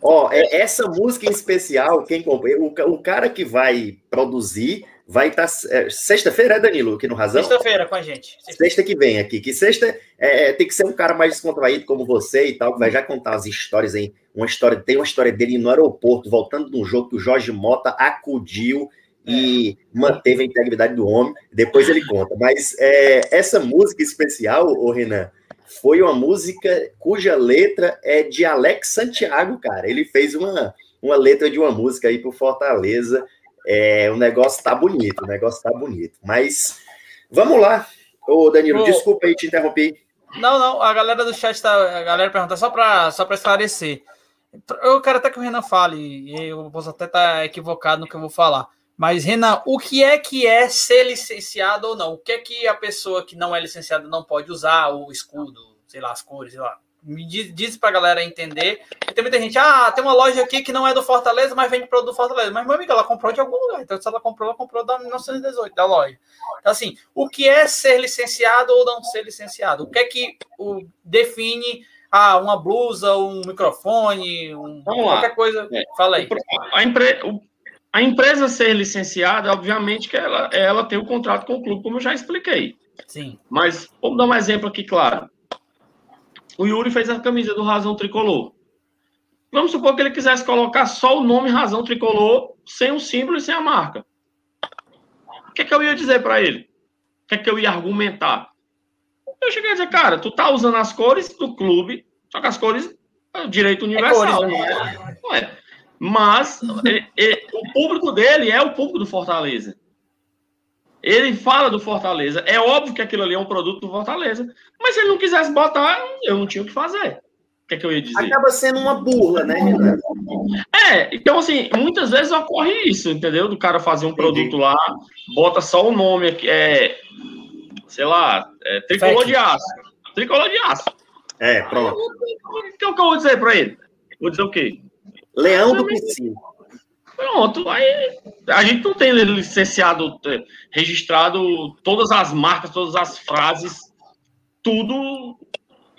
Ó, é, essa música em especial, quem o, o cara que vai produzir vai estar. Tá, é, sexta-feira, é, Danilo, aqui no Razão? Sexta-feira com a gente. Sexta que vem aqui. Que sexta é, é, tem que ser um cara mais descontraído como você e tal, que vai já contar as histórias aí. Uma história, tem uma história dele no aeroporto, voltando de um jogo que o Jorge Mota acudiu e é. manteve a integridade do homem. Depois ele conta. Mas é, essa música especial, ô Renan, foi uma música cuja letra é de Alex Santiago, cara. Ele fez uma, uma letra de uma música aí pro Fortaleza. É, o negócio tá bonito, o negócio tá bonito. Mas vamos lá. Ô, Danilo, Ô, desculpa aí te interromper. Não, não, a galera do chat tá. A galera pergunta só para só esclarecer. Eu quero até que o Renan fale, e eu posso até estar tá equivocado no que eu vou falar. Mas, Renan, o que é que é ser licenciado ou não? O que é que a pessoa que não é licenciada não pode usar? O escudo, sei lá, as cores, sei lá me diz, diz pra galera entender. tem muita gente, ah, tem uma loja aqui que não é do Fortaleza, mas vende produto do Fortaleza. Mas, meu amigo, ela comprou de algum lugar. Então, se ela comprou, ela comprou da 1918, da loja. Então, assim, o que é ser licenciado ou não ser licenciado? O que é que o, define ah, uma blusa, um microfone, um, qualquer coisa? É, Fala aí. A, empre, a empresa ser licenciada, obviamente que ela, ela tem o um contrato com o clube, como eu já expliquei. Sim. Mas vamos dar um exemplo aqui, claro. O Yuri fez a camisa do Razão Tricolor. Vamos supor que ele quisesse colocar só o nome Razão Tricolor, sem o símbolo e sem a marca. O que, é que eu ia dizer para ele? O que, é que eu ia argumentar? Eu cheguei a dizer, cara, tu tá usando as cores do clube, só que as cores é o direito universal, é cores, é? não é? Mas ele, ele, o público dele é o público do Fortaleza. Ele fala do Fortaleza. É óbvio que aquilo ali é um produto do Fortaleza. Mas se ele não quisesse botar, eu não tinha o que fazer. O que, é que eu ia dizer? Acaba sendo uma burla, né, Renan? É, então assim, muitas vezes ocorre isso, entendeu? Do cara fazer um Entendi. produto lá, bota só o nome, é, sei lá, é, tricolor de aço. Tricolor de aço. É, pronto. O que eu vou dizer para ele? Vou dizer o quê? Leão do Piscina. Pronto, aí a gente não tem licenciado, é, registrado todas as marcas, todas as frases, tudo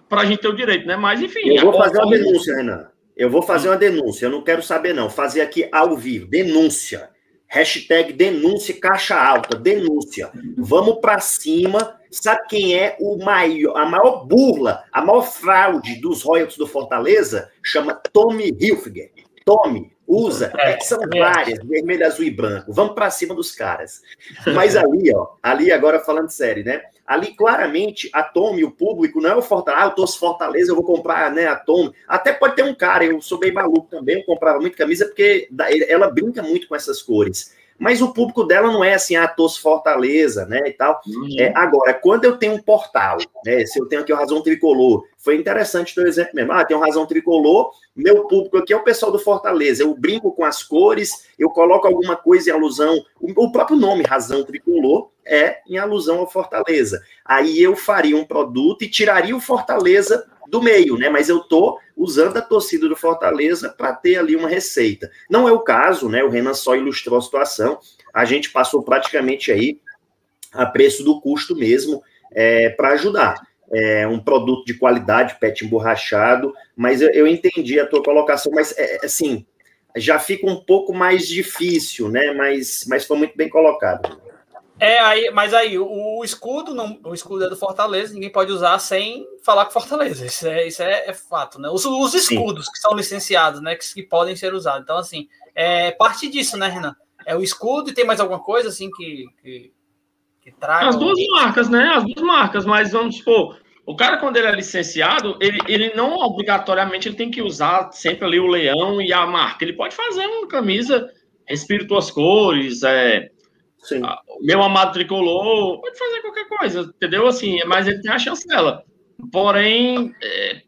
para a gente ter o direito, né? Mas enfim. Eu vou fazer uma denúncia, Renan. Eu vou fazer uma denúncia. Eu não quero saber, não. Fazer aqui ao vivo. Denúncia. Hashtag denúncia caixa alta. Denúncia. Vamos para cima. Sabe quem é o maior, a maior burla, a maior fraude dos royalties do Fortaleza? Chama Tommy Hilfiger. Tommy, usa, é, é que são é. várias, vermelho, azul e branco. Vamos para cima dos caras. Mas ali, ó, ali agora falando sério, né? Ali claramente a Tome, o público, não é o Fortaleza, ah, eu torço Fortaleza, eu vou comprar, né, a Tome. Até pode ter um cara, eu sou bem maluco também, eu comprava muito camisa porque ela brinca muito com essas cores mas o público dela não é assim, ah, torço Fortaleza, né, e tal. Uhum. É, agora, quando eu tenho um portal, né, se eu tenho aqui o Razão Tricolor, foi interessante o exemplo mesmo, ah, tem um Razão Tricolor, meu público aqui é o pessoal do Fortaleza, eu brinco com as cores, eu coloco alguma coisa em alusão, o, o próprio nome Razão Tricolor é em alusão ao Fortaleza. Aí eu faria um produto e tiraria o Fortaleza do meio, né? Mas eu tô usando a torcida do Fortaleza para ter ali uma receita. Não é o caso, né? O Renan só ilustrou a situação. A gente passou praticamente aí a preço do custo mesmo é, para ajudar. É um produto de qualidade, pet emborrachado, mas eu, eu entendi a tua colocação, mas é, assim, já fica um pouco mais difícil, né? Mas, mas foi muito bem colocado. É, aí, mas aí, o, o, escudo, não, o escudo é do Fortaleza, ninguém pode usar sem falar com Fortaleza. Isso é, isso é, é fato, né? Os, os escudos Sim. que são licenciados, né? Que, que, podem ser usados. Então, assim, é parte disso, né, Renan? É o escudo e tem mais alguma coisa assim que, que, que traga. As duas marcas, né? As duas marcas, mas vamos supor, o cara, quando ele é licenciado, ele, ele não obrigatoriamente ele tem que usar sempre ali o leão e a marca. Ele pode fazer uma camisa, respira tuas cores, é Sim. Ah, meu amado tricolor, pode fazer qualquer coisa, entendeu? Assim, mas ele tem a chancela. Porém, é,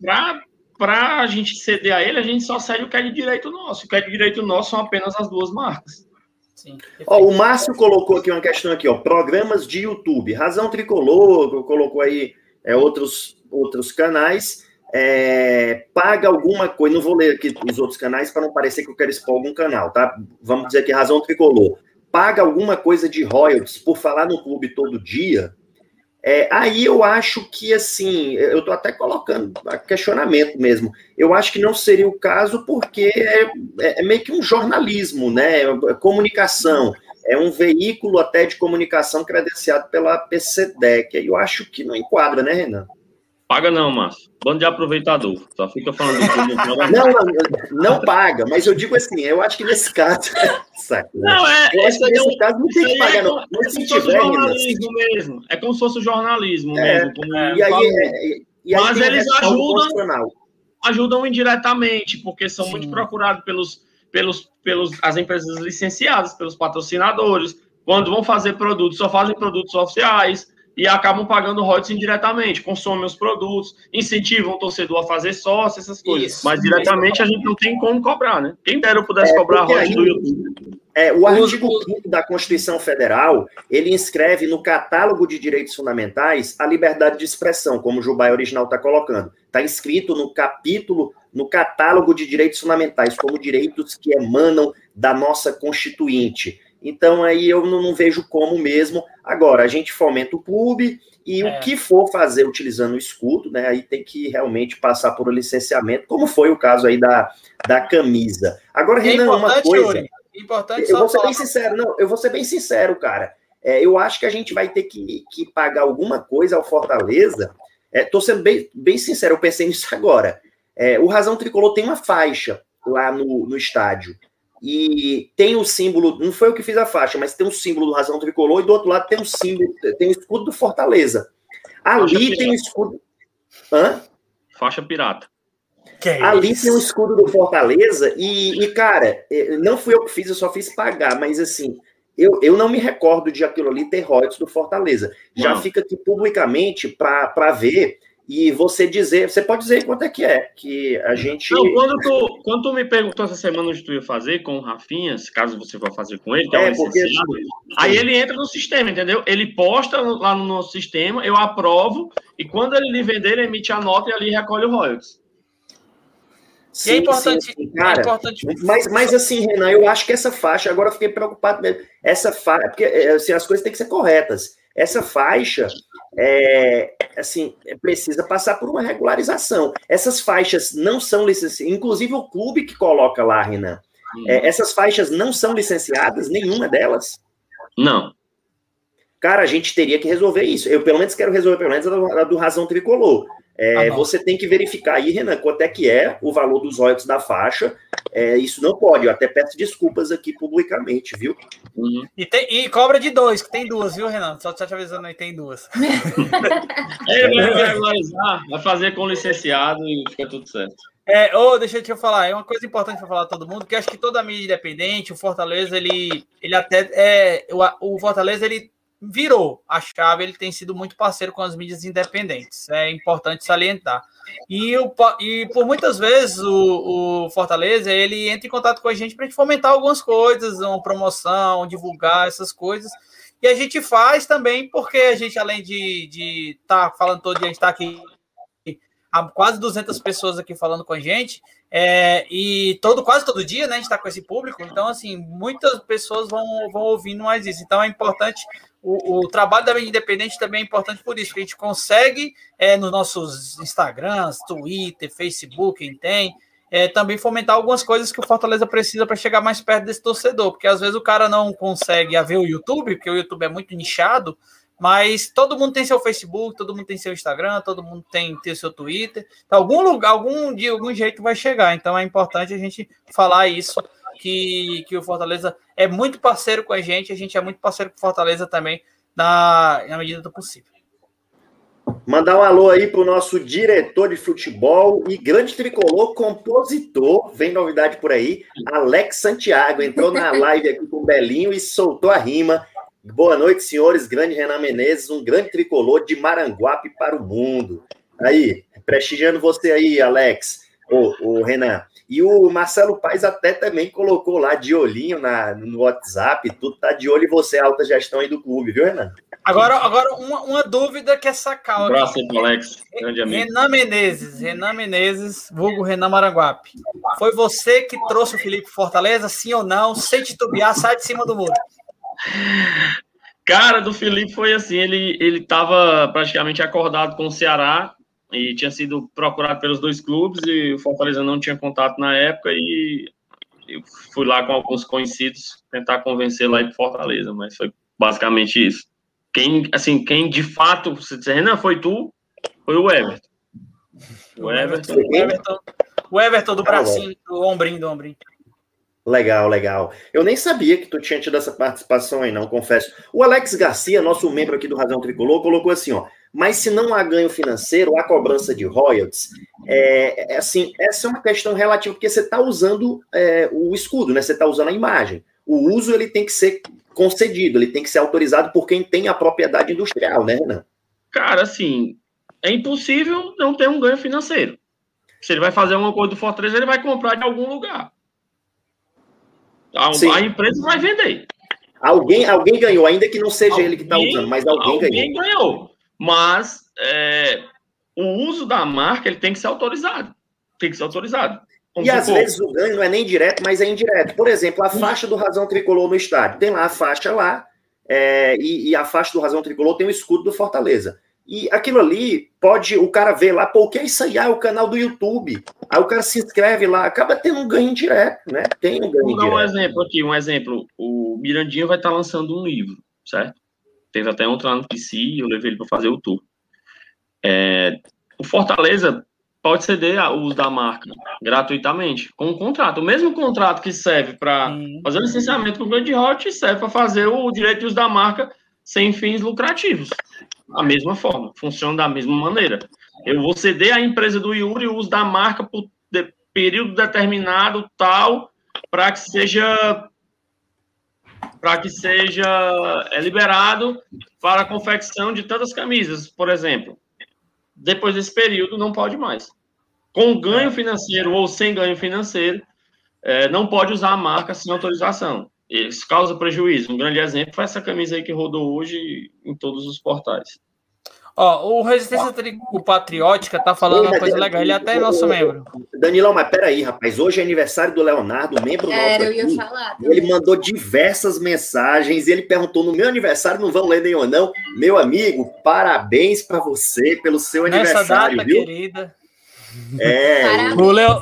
para a gente ceder a ele, a gente só cede o que é de direito nosso. O que é de direito nosso são apenas as duas marcas. Sim. Ó, o Márcio colocou aqui uma questão aqui, ó, programas de YouTube. Razão Tricolor, colocou aí é, outros, outros canais. É, paga alguma coisa, não vou ler aqui os outros canais para não parecer que eu quero expor algum canal, tá? Vamos dizer que Razão Tricolor paga alguma coisa de royalties por falar no clube todo dia, é, aí eu acho que, assim, eu estou até colocando questionamento mesmo. Eu acho que não seria o caso porque é, é, é meio que um jornalismo, né? É comunicação. É um veículo até de comunicação credenciado pela PCDEC. Eu acho que não enquadra, né, Renan? Paga não, Márcio. Bando de aproveitador. Só fica falando. não, não, não paga, mas eu digo assim, eu acho que nesse caso. não, é. Eu acho que nesse é um, caso não tem que pagar, é não. Mas se tiver. jornalismo mesmo. É como se fosse o jornalismo é, mesmo. Como, e, aí, é, e aí, mas eles ajudam. Ajudam indiretamente, porque são Sim. muito procurados pelos, pelos, pelos as empresas licenciadas, pelos patrocinadores. Quando vão fazer produtos, só fazem produtos oficiais e acabam pagando royalties indiretamente, consomem os produtos, incentivam o torcedor a fazer sócio, essas coisas. Isso, Mas diretamente a gente não tem como cobrar, né? Quem dera eu pudesse é, cobrar royalties do YouTube. É, o artigo 5 da Constituição Federal, ele inscreve no catálogo de direitos fundamentais a liberdade de expressão, como o Jubai original está colocando. Está escrito no capítulo, no catálogo de direitos fundamentais, como direitos que emanam da nossa Constituinte. Então aí eu não, não, vejo como mesmo. Agora, a gente fomenta o clube e é. o que for fazer utilizando o escudo, né? Aí tem que realmente passar por um licenciamento, como foi o caso aí da, da camisa. Agora, é Renan, uma coisa. importante eu vou ser bem sincero, não, eu vou ser bem sincero, cara. É, eu acho que a gente vai ter que, que pagar alguma coisa ao Fortaleza. Estou é, sendo bem, bem sincero, eu pensei nisso agora. É, o Razão Tricolor tem uma faixa lá no, no estádio e tem o símbolo, não foi eu que fiz a faixa, mas tem um símbolo do Razão Tricolor e do outro lado tem um símbolo, tem o escudo do Fortaleza. Ali tem o escudo. Hã? Faixa pirata. É Ali tem o escudo do Fortaleza e, e, cara, não fui eu que fiz, eu só fiz pagar, mas assim, eu, eu não me recordo de aquilo ali ter royalties do Fortaleza. Já não. fica aqui publicamente para ver e você dizer, você pode dizer quanto é que é, que a gente... Não, quando tu, quando tu me perguntou essa semana onde tu ia fazer com o Rafinha, caso você vá fazer com ele, que é, é porque... aí ele entra no sistema, entendeu? Ele posta lá no nosso sistema, eu aprovo, e quando ele lhe vender, ele emite a nota e ali recolhe o royalties. Sim, é importante, sim, cara, é importante. Mas, mas assim, Renan, eu acho que essa faixa, agora eu fiquei preocupado mesmo. Essa faixa, porque assim, as coisas têm que ser corretas. Essa faixa, é, assim, precisa passar por uma regularização. Essas faixas não são licenciadas, inclusive o clube que coloca lá, Renan, é, essas faixas não são licenciadas, nenhuma delas? Não. Cara, a gente teria que resolver isso. Eu, pelo menos, quero resolver, pelo menos, a do Razão Tricolor. É, ah, você tem que verificar aí, Renan, quanto é que é o valor dos royalties da faixa. É, isso não pode, eu até peço desculpas aqui publicamente, viu? Uhum. E, tem, e, cobra de dois, que tem duas, viu, Renan? Só te avisando aí, tem duas. Ele vai regularizar, vai fazer com licenciado e fica tudo certo. É, oh, deixa eu te falar, é uma coisa importante para falar todo mundo, que acho que toda mídia independente, o Fortaleza, ele, ele até é, o, o Fortaleza, ele virou a chave, ele tem sido muito parceiro com as mídias independentes, é importante salientar. E, o, e por muitas vezes o, o Fortaleza ele entra em contato com a gente para gente fomentar algumas coisas, uma promoção, divulgar essas coisas. E a gente faz também porque a gente, além de estar tá falando todo dia, a gente está aqui há quase 200 pessoas aqui falando com a gente, é, e todo, quase todo dia, né, a gente está com esse público, então, assim, muitas pessoas vão, vão ouvindo mais isso. Então, é importante o, o, trabalho da mídia independente também é importante por isso, que a gente consegue, é, nos nossos Instagrams, Twitter, Facebook, quem tem, é, também fomentar algumas coisas que o Fortaleza precisa para chegar mais perto desse torcedor, porque às vezes o cara não consegue ver o YouTube, porque o YouTube é muito nichado, mas todo mundo tem seu Facebook, todo mundo tem seu Instagram, todo mundo tem, tem seu Twitter. Então, algum lugar, algum dia, algum jeito vai chegar. Então é importante a gente falar isso que, que o Fortaleza é muito parceiro com a gente, a gente é muito parceiro com o Fortaleza também, na, na medida do possível. Mandar um alô aí para o nosso diretor de futebol e grande tricolor, compositor, vem novidade por aí, Alex Santiago, entrou na live aqui com o Belinho e soltou a rima. Boa noite, senhores, grande Renan Menezes, um grande tricolor de Maranguape para o mundo. Aí, prestigiando você aí, Alex, o, Renan. E o Marcelo Paes até também colocou lá de olhinho na, no WhatsApp, tudo tá de olho em você, alta gestão aí do clube, viu, Renan? Agora, agora uma, uma dúvida que é sacar. Um abraço Alex. Grande amigo. Renan Menezes, Renan Menezes, vulgo Renan Maranguape. Foi você que trouxe o Felipe Fortaleza, sim ou não? Sem titubear, sai de cima do muro. Cara, do Felipe foi assim, ele ele estava praticamente acordado com o Ceará e tinha sido procurado pelos dois clubes e o Fortaleza não tinha contato na época e eu fui lá com alguns conhecidos tentar convencer lá para Fortaleza, mas foi basicamente isso. Quem, assim, quem de fato, você dizer, Renan, foi tu, foi o Everton. O Everton. O Everton, o Everton do bracinho, do ombrinho, do ombrinho. Legal, legal. Eu nem sabia que tu tinha tido essa participação aí, não, confesso. O Alex Garcia, nosso membro aqui do Razão Tricolor, colocou assim, ó. Mas se não há ganho financeiro, há cobrança de royalties, é, é assim, essa é uma questão relativa, porque você está usando é, o escudo, né? Você está usando a imagem. O uso ele tem que ser concedido, ele tem que ser autorizado por quem tem a propriedade industrial, né, Renan? Cara, assim, é impossível não ter um ganho financeiro. Se ele vai fazer uma coisa do Fortaleza, ele vai comprar de algum lugar. A, a empresa vai vender. Alguém, alguém ganhou, ainda que não seja alguém, ele que está usando, mas alguém, alguém ganhou. Alguém ganhou. Mas é, o uso da marca ele tem que ser autorizado. Tem que ser autorizado. e às vezes o ganho não é nem direto, mas é indireto. Por exemplo, a faixa do Razão Tricolor no estádio. Tem lá a faixa lá, é, e, e, a faixa do Razão Tricolor tem o escudo do Fortaleza. E aquilo ali pode o cara ver lá, pô, o que é isso aí? Ah, é o canal do YouTube. Aí o cara se inscreve lá, acaba tendo um ganho direto, né? Tem um ganho Vou dar um exemplo aqui, um exemplo. O Mirandinha vai estar lançando um livro, certo? Teve até um lá no PC, eu levei ele para fazer o tour. É, o Fortaleza pode ceder o uso da marca gratuitamente, com um contrato. O mesmo contrato que serve para fazer o licenciamento com o Grande Hot serve para fazer o direito de uso da marca sem fins lucrativos da mesma forma, funciona da mesma maneira. Eu vou ceder à empresa do Yuri o uso da marca por de, período determinado, tal, para que seja para que seja é, liberado para a confecção de tantas camisas, por exemplo. Depois desse período, não pode mais. Com ganho financeiro ou sem ganho financeiro, é, não pode usar a marca sem autorização. Isso causa prejuízo. Um grande exemplo foi essa camisa aí que rodou hoje em todos os portais. Ó, o Resistência o Patriótica tá falando uma coisa legal. Ele é até é nosso membro. Danilão, mas peraí, rapaz. Hoje é aniversário do Leonardo, membro é, nosso. eu ia falar. Ele mandou diversas mensagens e ele perguntou: no meu aniversário não vão ler nem ou não. Meu amigo, parabéns para você pelo seu Nessa aniversário, data, viu? querida. É. Parabéns, o Léo.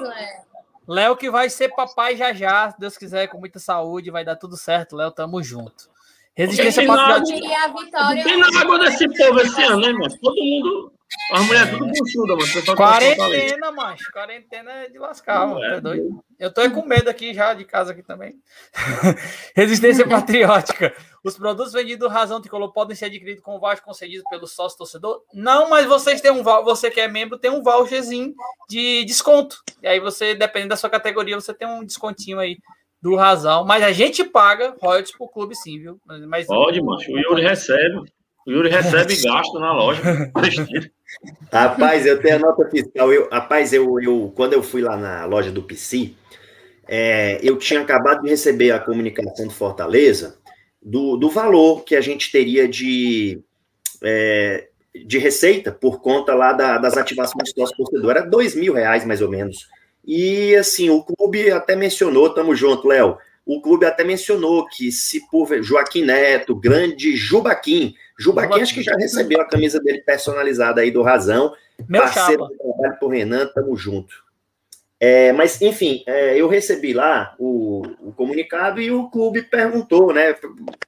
Léo que vai ser papai já já, se Deus quiser, com muita saúde, vai dar tudo certo, Léo, tamo junto. Resistência patriótica. Não tem água desse povo esse ano, né, mano? Todo mundo. As mulheres tudo buchuda, mano. Quarentena, macho. Quarentena é de lascar, mano. É, doido. Eu tô com medo aqui já de casa aqui também. Resistência patriótica. Os produtos vendidos Razão Tricolor podem ser adquiridos com voucher concedido pelo sócio torcedor? Não, mas vocês têm um você que é membro tem um voucherzinho de desconto. E aí você, dependendo da sua categoria, você tem um descontinho aí do Razão, mas a gente paga royalties pro clube sim, viu? Mas, Pode, macho. O Yuri recebe. O Yuri recebe e gasta na loja. rapaz, eu tenho a nota fiscal. Eu, rapaz, eu, eu, quando eu fui lá na loja do PC, é, eu tinha acabado de receber a comunicação do Fortaleza do, do valor que a gente teria de, é, de receita por conta lá da, das ativações do nosso torcedor. Era dois mil reais, mais ou menos. E assim, o clube até mencionou, tamo junto, Léo. O clube até mencionou que se por Joaquim Neto, grande Jubaquim, Jubaquim acho que já recebeu a camisa dele personalizada aí do Razão. Meu parceiro chapa. do trabalho por Renan, tamo junto. É, mas, enfim, é, eu recebi lá o, o, comunicado e o clube perguntou, né?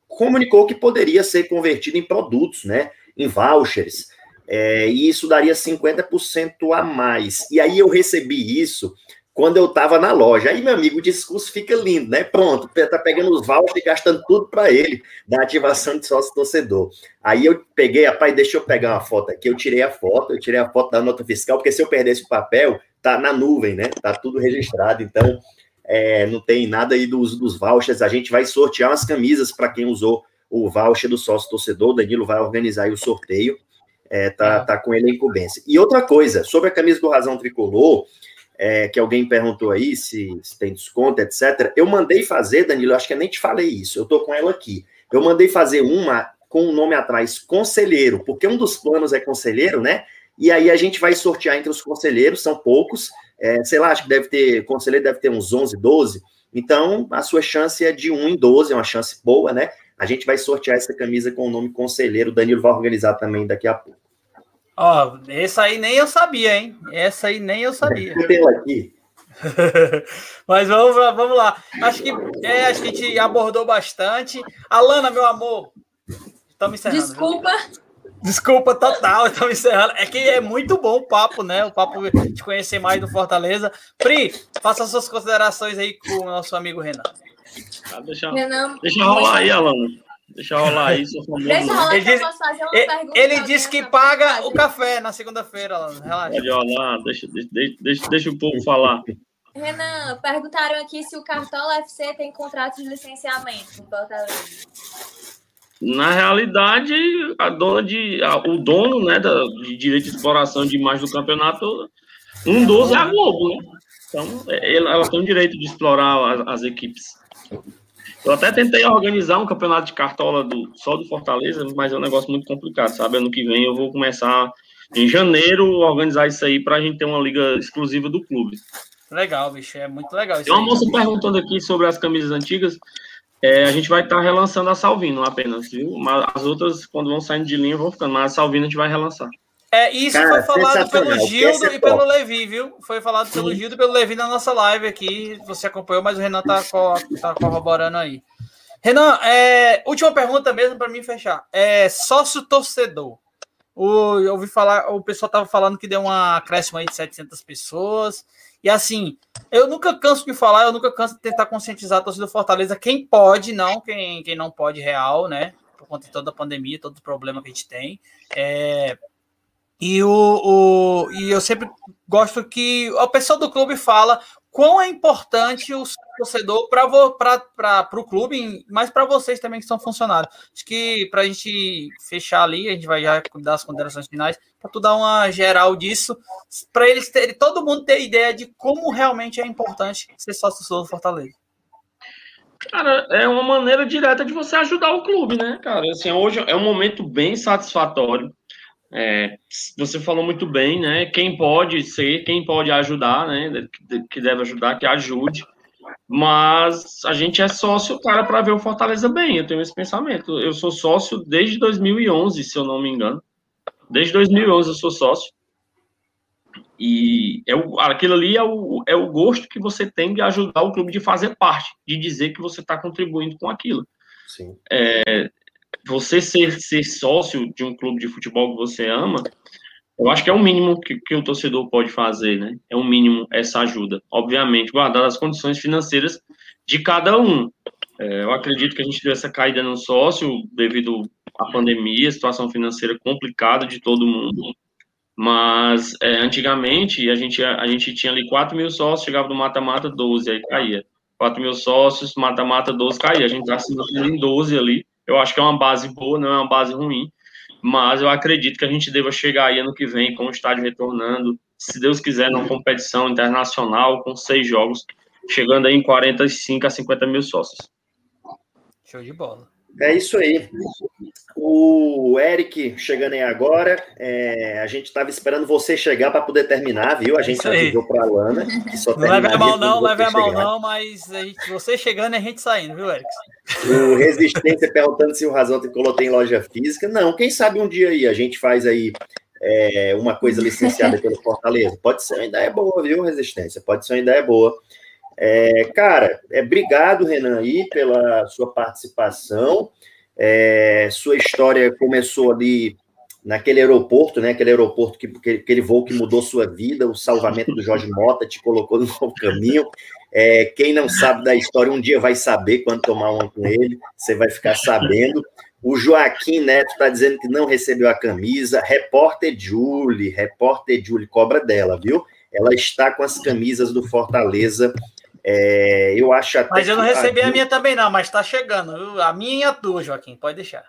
Comunicou que poderia ser convertido em produtos, né? Em vouchers. É, e isso daria 50% a mais. E aí eu recebi isso quando eu estava na loja. Aí, meu amigo, o discurso fica lindo, né? Pronto, tá pegando os vouchers e gastando tudo para ele, da ativação de sócio torcedor. Aí eu peguei, rapaz, deixa eu pegar uma foto aqui. Eu tirei a foto, eu tirei a foto da nota fiscal, porque se eu perdesse o papel, tá na nuvem, né? Tá tudo registrado. Então, é, não tem nada aí do uso dos vouchers. A gente vai sortear umas camisas para quem usou o voucher do sócio torcedor. O Danilo vai organizar aí o sorteio é, tá, tá com ele em incumbência. E outra coisa, sobre a camisa do Razão Tricolor, é, que alguém perguntou aí se, se, tem desconto, etc. Eu mandei fazer, Danilo, acho que eu nem te falei isso, eu tô com ela aqui. Eu mandei fazer uma com o nome atrás, conselheiro, porque um dos planos é conselheiro, né? E aí a gente vai sortear entre os conselheiros, são poucos, é, sei lá, acho que deve ter, conselheiro deve ter uns 11, 12, então a sua chance é de 1 em 12, é uma chance boa, né? A gente vai sortear essa camisa com o nome conselheiro. O Danilo vai organizar também daqui a pouco. Ó, oh, essa aí nem eu sabia, hein? Essa aí nem eu sabia. Eu tenho aqui. Mas vamos lá, vamos lá. Acho que, é, acho que a gente abordou bastante. Alana, meu amor, estamos encerrando. Desculpa. Desculpa total, estamos encerrando. É que é muito bom o papo, né? O papo de conhecer mais do Fortaleza. Pri, faça suas considerações aí com o nosso amigo Renan. Ah, deixa, Renan, deixa rolar aí, Alana. Deixa rolar famoso. Deixa rolar ele diz, ele, ele disse que paga o café na segunda-feira. Relaxa. Pode rolar, deixa, deixa, deixa, deixa o povo falar. Renan, perguntaram aqui se o Cartola FC tem contrato de licenciamento com Fortaleza. Na realidade, a dona de, a, o dono né, da, de direito de exploração de imagem do campeonato, um dos é a Globo, né? Então, é, ela tem o direito de explorar as, as equipes. Eu até tentei organizar um campeonato de cartola do, só do Fortaleza, mas é um negócio muito complicado, sabe? Ano que vem eu vou começar em janeiro organizar isso aí para a gente ter uma liga exclusiva do clube. Legal, bicho, é muito legal. Tem uma moça perguntando aqui sobre as camisas antigas. É, a gente vai estar tá relançando a Salvino apenas, viu? As outras, quando vão saindo de linha, vão ficando, mas a Salvino a gente vai relançar. É, isso Cara, foi falado pelo Gildo e pelo Levi, viu? Foi falado pelo Gildo e pelo Levi na nossa live aqui. Você acompanhou, mas o Renan tá, co tá corroborando aí. Renan, é, última pergunta mesmo para mim fechar. É sócio torcedor. O, eu ouvi falar, o pessoal tava falando que deu uma acréscimo aí de 700 pessoas. E assim, eu nunca canso de falar, eu nunca canso de tentar conscientizar a torcida do Fortaleza, quem pode, não, quem, quem não pode real, né? Por conta de toda a pandemia, todo o problema que a gente tem. É, e, o, o, e eu sempre gosto que a pessoa do clube fala quão é importante o torcedor para o clube, mas para vocês também que são funcionários. Acho que para a gente fechar ali, a gente vai já dar as considerações finais, para tu dar uma geral disso, para eles terem, todo mundo ter ideia de como realmente é importante ser sócio do Fortaleza. Cara, é uma maneira direta de você ajudar o clube, né, cara? Assim, hoje é um momento bem satisfatório. É, você falou muito bem, né? Quem pode ser, quem pode ajudar, né? Que deve ajudar, que ajude. Mas a gente é sócio, cara, para ver o Fortaleza bem. Eu tenho esse pensamento. Eu sou sócio desde 2011, se eu não me engano. Desde 2011 eu sou sócio. E é o, aquilo ali é o, é o gosto que você tem de ajudar o clube de fazer parte, de dizer que você está contribuindo com aquilo. Sim. É, você ser, ser sócio de um clube de futebol que você ama, eu acho que é o mínimo que, que o torcedor pode fazer, né? É o mínimo essa ajuda. Obviamente, guardar as condições financeiras de cada um. É, eu acredito que a gente deu essa caída no sócio devido à pandemia, situação financeira complicada de todo mundo. Mas é, antigamente a gente, a gente tinha ali 4 mil sócios, chegava no mata-mata 12, aí caía. 4 mil sócios, mata-mata 12, caía. A gente está assinando em 12 ali. Eu acho que é uma base boa, não é uma base ruim mas eu acredito que a gente deva chegar aí ano que vem com o estádio retornando, se Deus quiser, numa competição internacional com seis jogos, chegando aí em 45 a 50 mil sócios. Show de bola. É isso aí. O Eric chegando aí agora. É, a gente estava esperando você chegar para poder terminar, viu? A gente avisou para a Lana. Não leve a mal, não, leve a mal, não, mas gente, você chegando e a gente saindo, viu, Eric? O Resistência perguntando se o Razão Tricolor tem loja física. Não, quem sabe um dia aí a gente faz aí é, uma coisa licenciada pelo Fortaleza. Pode ser uma ideia boa, viu, Resistência? Pode ser uma ideia boa. É, cara, é, obrigado, Renan, aí, pela sua participação. É, sua história começou ali naquele aeroporto, né? Aquele aeroporto que aquele voo que mudou sua vida, o salvamento do Jorge Mota te colocou no novo caminho. É, quem não sabe da história, um dia vai saber quando tomar uma com ele, você vai ficar sabendo. O Joaquim Neto está dizendo que não recebeu a camisa. Repórter Julie, repórter Julie, cobra dela, viu? Ela está com as camisas do Fortaleza é, eu acho até. Mas eu não recebi a, a minha também, não, mas está chegando. A minha e a tua, Joaquim, pode deixar.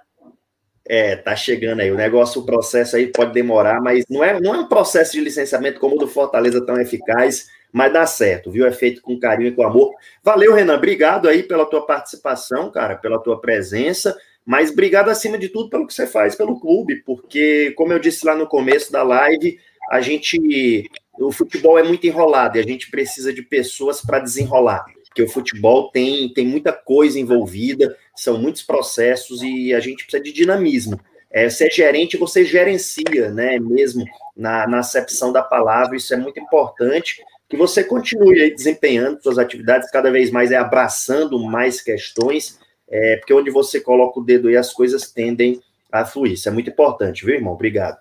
É, tá chegando aí. O negócio, o processo aí pode demorar, mas não é, não é um processo de licenciamento como o do Fortaleza tão eficaz, mas dá certo, viu? É feito com carinho e com amor. Valeu, Renan. Obrigado aí pela tua participação, cara, pela tua presença, mas obrigado acima de tudo pelo que você faz pelo clube, porque, como eu disse lá no começo da live, a gente o futebol é muito enrolado e a gente precisa de pessoas para desenrolar, porque o futebol tem, tem muita coisa envolvida, são muitos processos e a gente precisa de dinamismo. É, você é gerente, você gerencia, né, mesmo na, na acepção da palavra, isso é muito importante, que você continue aí desempenhando suas atividades, cada vez mais é abraçando mais questões, é, porque onde você coloca o dedo aí, as coisas tendem a fluir. Isso é muito importante, viu, irmão? Obrigado.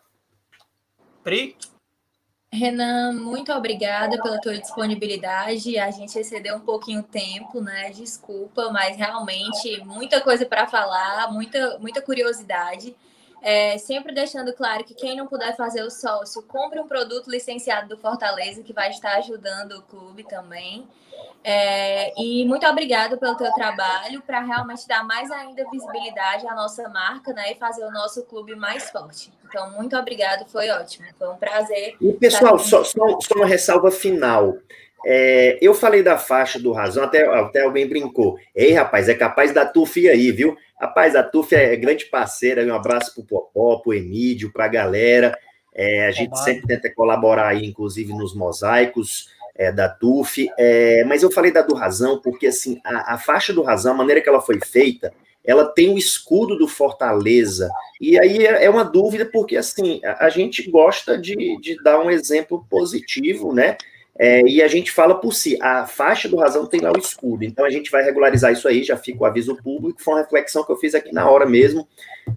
Pri? Renan, muito obrigada pela tua disponibilidade. A gente excedeu um pouquinho o tempo, né? Desculpa, mas realmente muita coisa para falar, muita, muita curiosidade. É, sempre deixando claro que quem não puder fazer o sócio, compre um produto licenciado do Fortaleza, que vai estar ajudando o clube também. É, e muito obrigada pelo teu trabalho para realmente dar mais ainda visibilidade à nossa marca né, e fazer o nosso clube mais forte. Então, muito obrigado, foi ótimo, foi um prazer. E pessoal, só, só, só, uma ressalva final. É, eu falei da faixa do Razão, até, até alguém brincou. Ei, rapaz, é capaz da TUF aí, viu? Rapaz, a TUF é grande parceira, um abraço pro Popó, pro Emílio, pra galera. É, a gente sempre tenta colaborar aí, inclusive, nos mosaicos é, da TUF, é, mas eu falei da do Razão, porque assim, a, a, faixa do Razão, a maneira que ela foi feita, ela tem o escudo do Fortaleza, e aí é, é uma dúvida, porque assim, a, gente gosta de, de, dar um exemplo positivo, né? É, e a gente fala por si, a faixa do Razão tem lá o escudo, então a gente vai regularizar isso aí, já fica o aviso público, foi uma reflexão que eu fiz aqui na hora mesmo,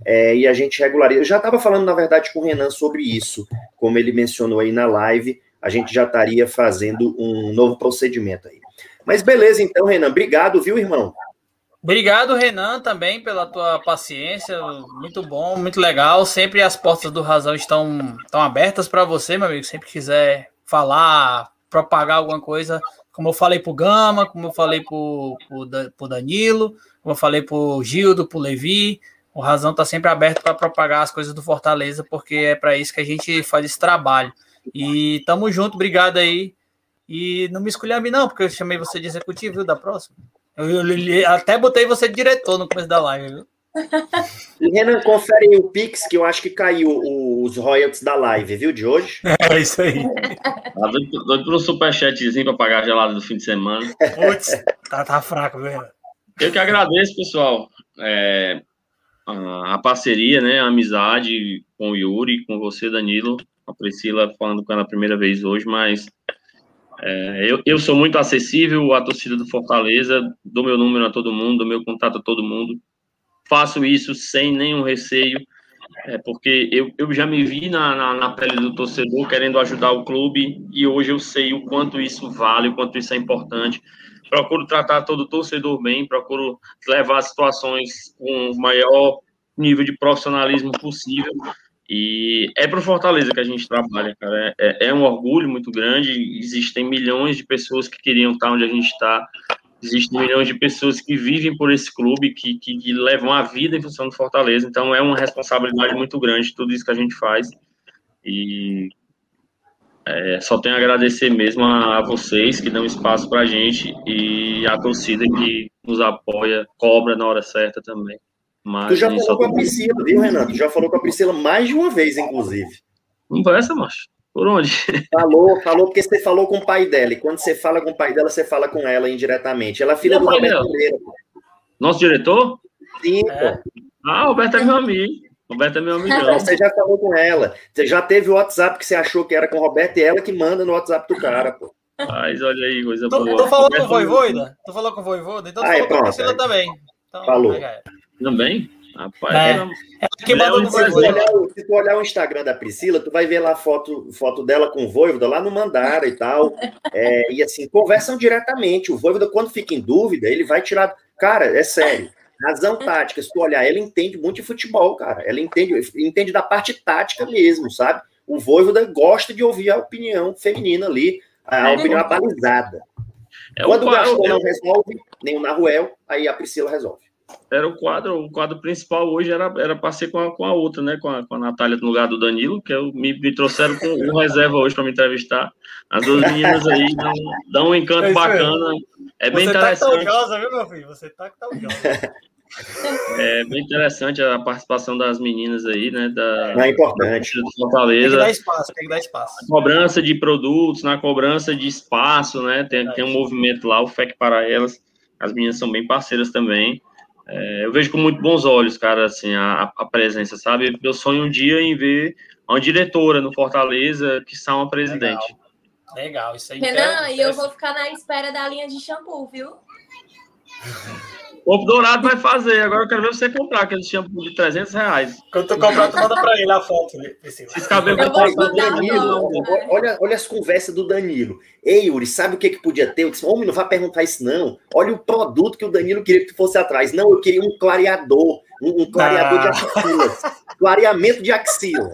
é, e a gente regulariza. Eu já estava falando, na verdade, com o Renan sobre isso, como ele mencionou aí na live, a gente já estaria fazendo um novo procedimento aí. Mas beleza, então, Renan, obrigado, viu, irmão? Obrigado, Renan, também pela tua paciência. Muito bom, muito legal. Sempre as portas do Razão estão, estão abertas para você, meu amigo. Sempre quiser falar, propagar alguma coisa, Como eu falei pro Gama, como eu falei pro, pro, Danilo, como eu falei pro Gildo, pro Levi, o Razão tá sempre aberto para propagar as coisas do Fortaleza, porque é para isso que a gente faz esse trabalho. E tamo junto, obrigado aí. E não me escolha a mim, não, porque eu chamei você de executivo, viu, da próxima. Eu, eu, eu, até botei você de diretor no começo da live, viu? E Renan, confere o Pix, que eu acho que caiu os royalties da live, viu, de hoje? É isso aí. Tá doido, doido pro superchatzinho para pagar a gelada do fim de semana. Putz, tá, tá fraco, velho. Eu que agradeço, pessoal. É, a, a, parceria, né, a amizade com o Yuri, com você, Danilo, a Priscila falando com ela a primeira vez hoje, mas é, eu, eu sou muito acessível à torcida do Fortaleza, dou meu número a todo mundo, dou meu contato a todo mundo, faço isso sem nenhum receio, é, porque eu, eu já me vi na, na, na, pele do torcedor querendo ajudar o clube e hoje eu sei o quanto isso vale, o quanto isso é importante. Procuro tratar todo torcedor bem, procuro levar situações com o maior nível de profissionalismo possível. E é para o Fortaleza que a gente trabalha, cara. É, é, um orgulho muito grande. Existem milhões de pessoas que queriam estar onde a gente está. Existem milhões de pessoas que vivem por esse clube, que, que, que, levam a vida em função do Fortaleza. Então, é uma responsabilidade muito grande tudo isso que a gente faz. E é, só tenho a agradecer mesmo a, a vocês que dão espaço para a gente e a torcida que nos apoia, cobra na hora certa também. Mas tu já falou com a Priscila, viu, Renato? Já falou com a Priscila mais de uma vez, inclusive. Conversa, macho. Por onde? Falou, falou porque você falou com o pai dela. E quando você fala com o pai dela, você fala com ela indiretamente. Ela é filha do Roberto Pereira. Nosso diretor? Sim, é. pô. Ah, o Roberto é meu amigo. Roberto é meu amigo. Você já falou com ela. Você já teve o WhatsApp que você achou que era com o Roberto e ela que manda no WhatsApp do cara, pô. Mas olha aí, coisa tô, boa. Tô falando com o Voivoda? Tô falando com o Voivoda? Então ah, é, com a Priscila também. Então, falou. Também? Rapaz, é. é que mandou se, tu olhar, se tu olhar o Instagram da Priscila, tu vai ver lá foto, foto dela com o Voivoda lá no Mandara e tal. É, e assim, conversam diretamente. O Voivoda, quando fica em dúvida, ele vai tirar. Cara, é sério. Razão tática, se tu olhar, ela entende muito de futebol, cara. Ela entende, entende da parte tática mesmo, sabe? O Voivoda gosta de ouvir a opinião feminina ali, a é, opinião abalizada. É Quando o, o Gastão não resolve, nem o Naruel, aí a Priscila resolve era o quadro, o quadro principal hoje era era para ser com a, com a outra, né? Com a, com a Natália no lugar do Danilo, que eu, é me, me trouxeram com um reserva hoje para me entrevistar. As duas meninas aí dão, dão um encanto é bacana. É bem Você tá interessante. Você tá orgulhosa, viu, meu filho? Você tá que tá orgulhosa. É bem interessante a participação das meninas aí, né? Da, Não é importante. Do Fortaleza. Tem que dar espaço, tem que dar espaço. Na cobrança de produtos, na cobrança de espaço, né? Tem, tem um movimento lá, o FEC para elas. As meninas são bem parceiras também. É, eu vejo com muito bons olhos, cara, assim, a, a, presença, sabe? Eu sonho um dia em ver uma diretora no Fortaleza que são uma presidente. Legal, Legal isso aí. Renan, e eu vou ficar na espera da linha de shampoo, viu? O Dourado vai fazer. Agora eu quero ver você comprar aquele shampoo de 300 reais. Quando tu comprar, tu manda pra ele a foto. Esses cabelos Danilo, olha, olha as conversas do Danilo. Ei, Yuri, sabe o que, que podia ter? Eu disse, homem, não vai perguntar isso, não. Olha o produto que o Danilo queria que tu fosse atrás. Não, eu queria um clareador. Um, um clareador ah. de axilas. Clareamento de axila.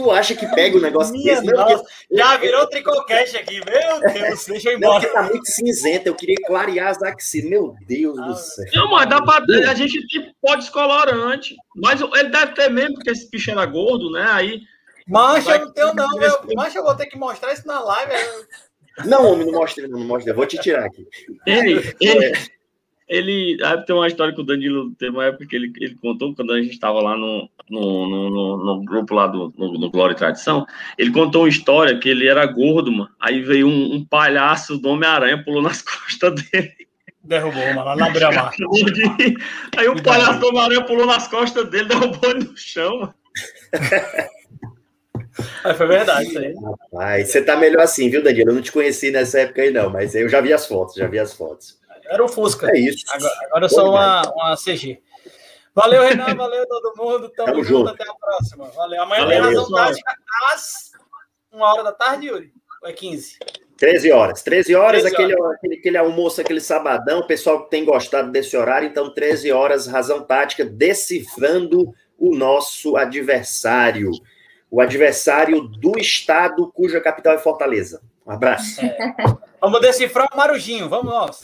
Tu acha que pega o negócio Minha desse? Não, porque... Já virou tricocast aqui, meu Deus, deixa eu ir embora. Não, tá muito cinzenta, eu queria clarear as axilas, meu Deus ah, do céu. Não, mas dá pra, a gente pode descolorante, mas ele deve ter mesmo, porque esse bicho era gordo, né, aí... Mancha, eu não tenho não, meu, mancha eu vou ter que mostrar isso na live. Não, homem, não mostra, não mostra, vou te tirar aqui. Ele, ele, é ele ah, tem uma história que o Danilo teve uma época que ele, ele contou quando a gente estava lá no, no, no, no, grupo lá do no, no, Glória e Tradição. Ele contou uma história que ele era gordo, mano. Aí veio um, um palhaço do Homem-Aranha, pulou nas costas dele. Derrubou, mano, lá na beira Aí um palhaço do Homem-Aranha pulou nas costas dele, derrubou ele no chão, mano. Mas foi verdade isso aí. Rapaz, você tá melhor assim, viu, Danilo? Eu não te conheci nessa época aí, não, mas eu já vi as fotos, já vi as fotos. Era o Fusca. É isso. Agora, agora eu sou uma, uma CG. Valeu, Renan. Valeu, todo mundo. Tamo, Tamo junto. Até a próxima. Valeu. Amanhã valeu, tem razão tática às uma hora da tarde, Yuri? Ou é 15? 13 horas. 13 horas, 13 aquele, horas. Aquele, aquele almoço, aquele sabadão. O pessoal que tem gostado desse horário. Então, 13 horas, razão tática, decifrando o nosso adversário. o adversário do estado cuja capital é Fortaleza. Um abraço. É. Vamos decifrar o Marujinho, vamos nós.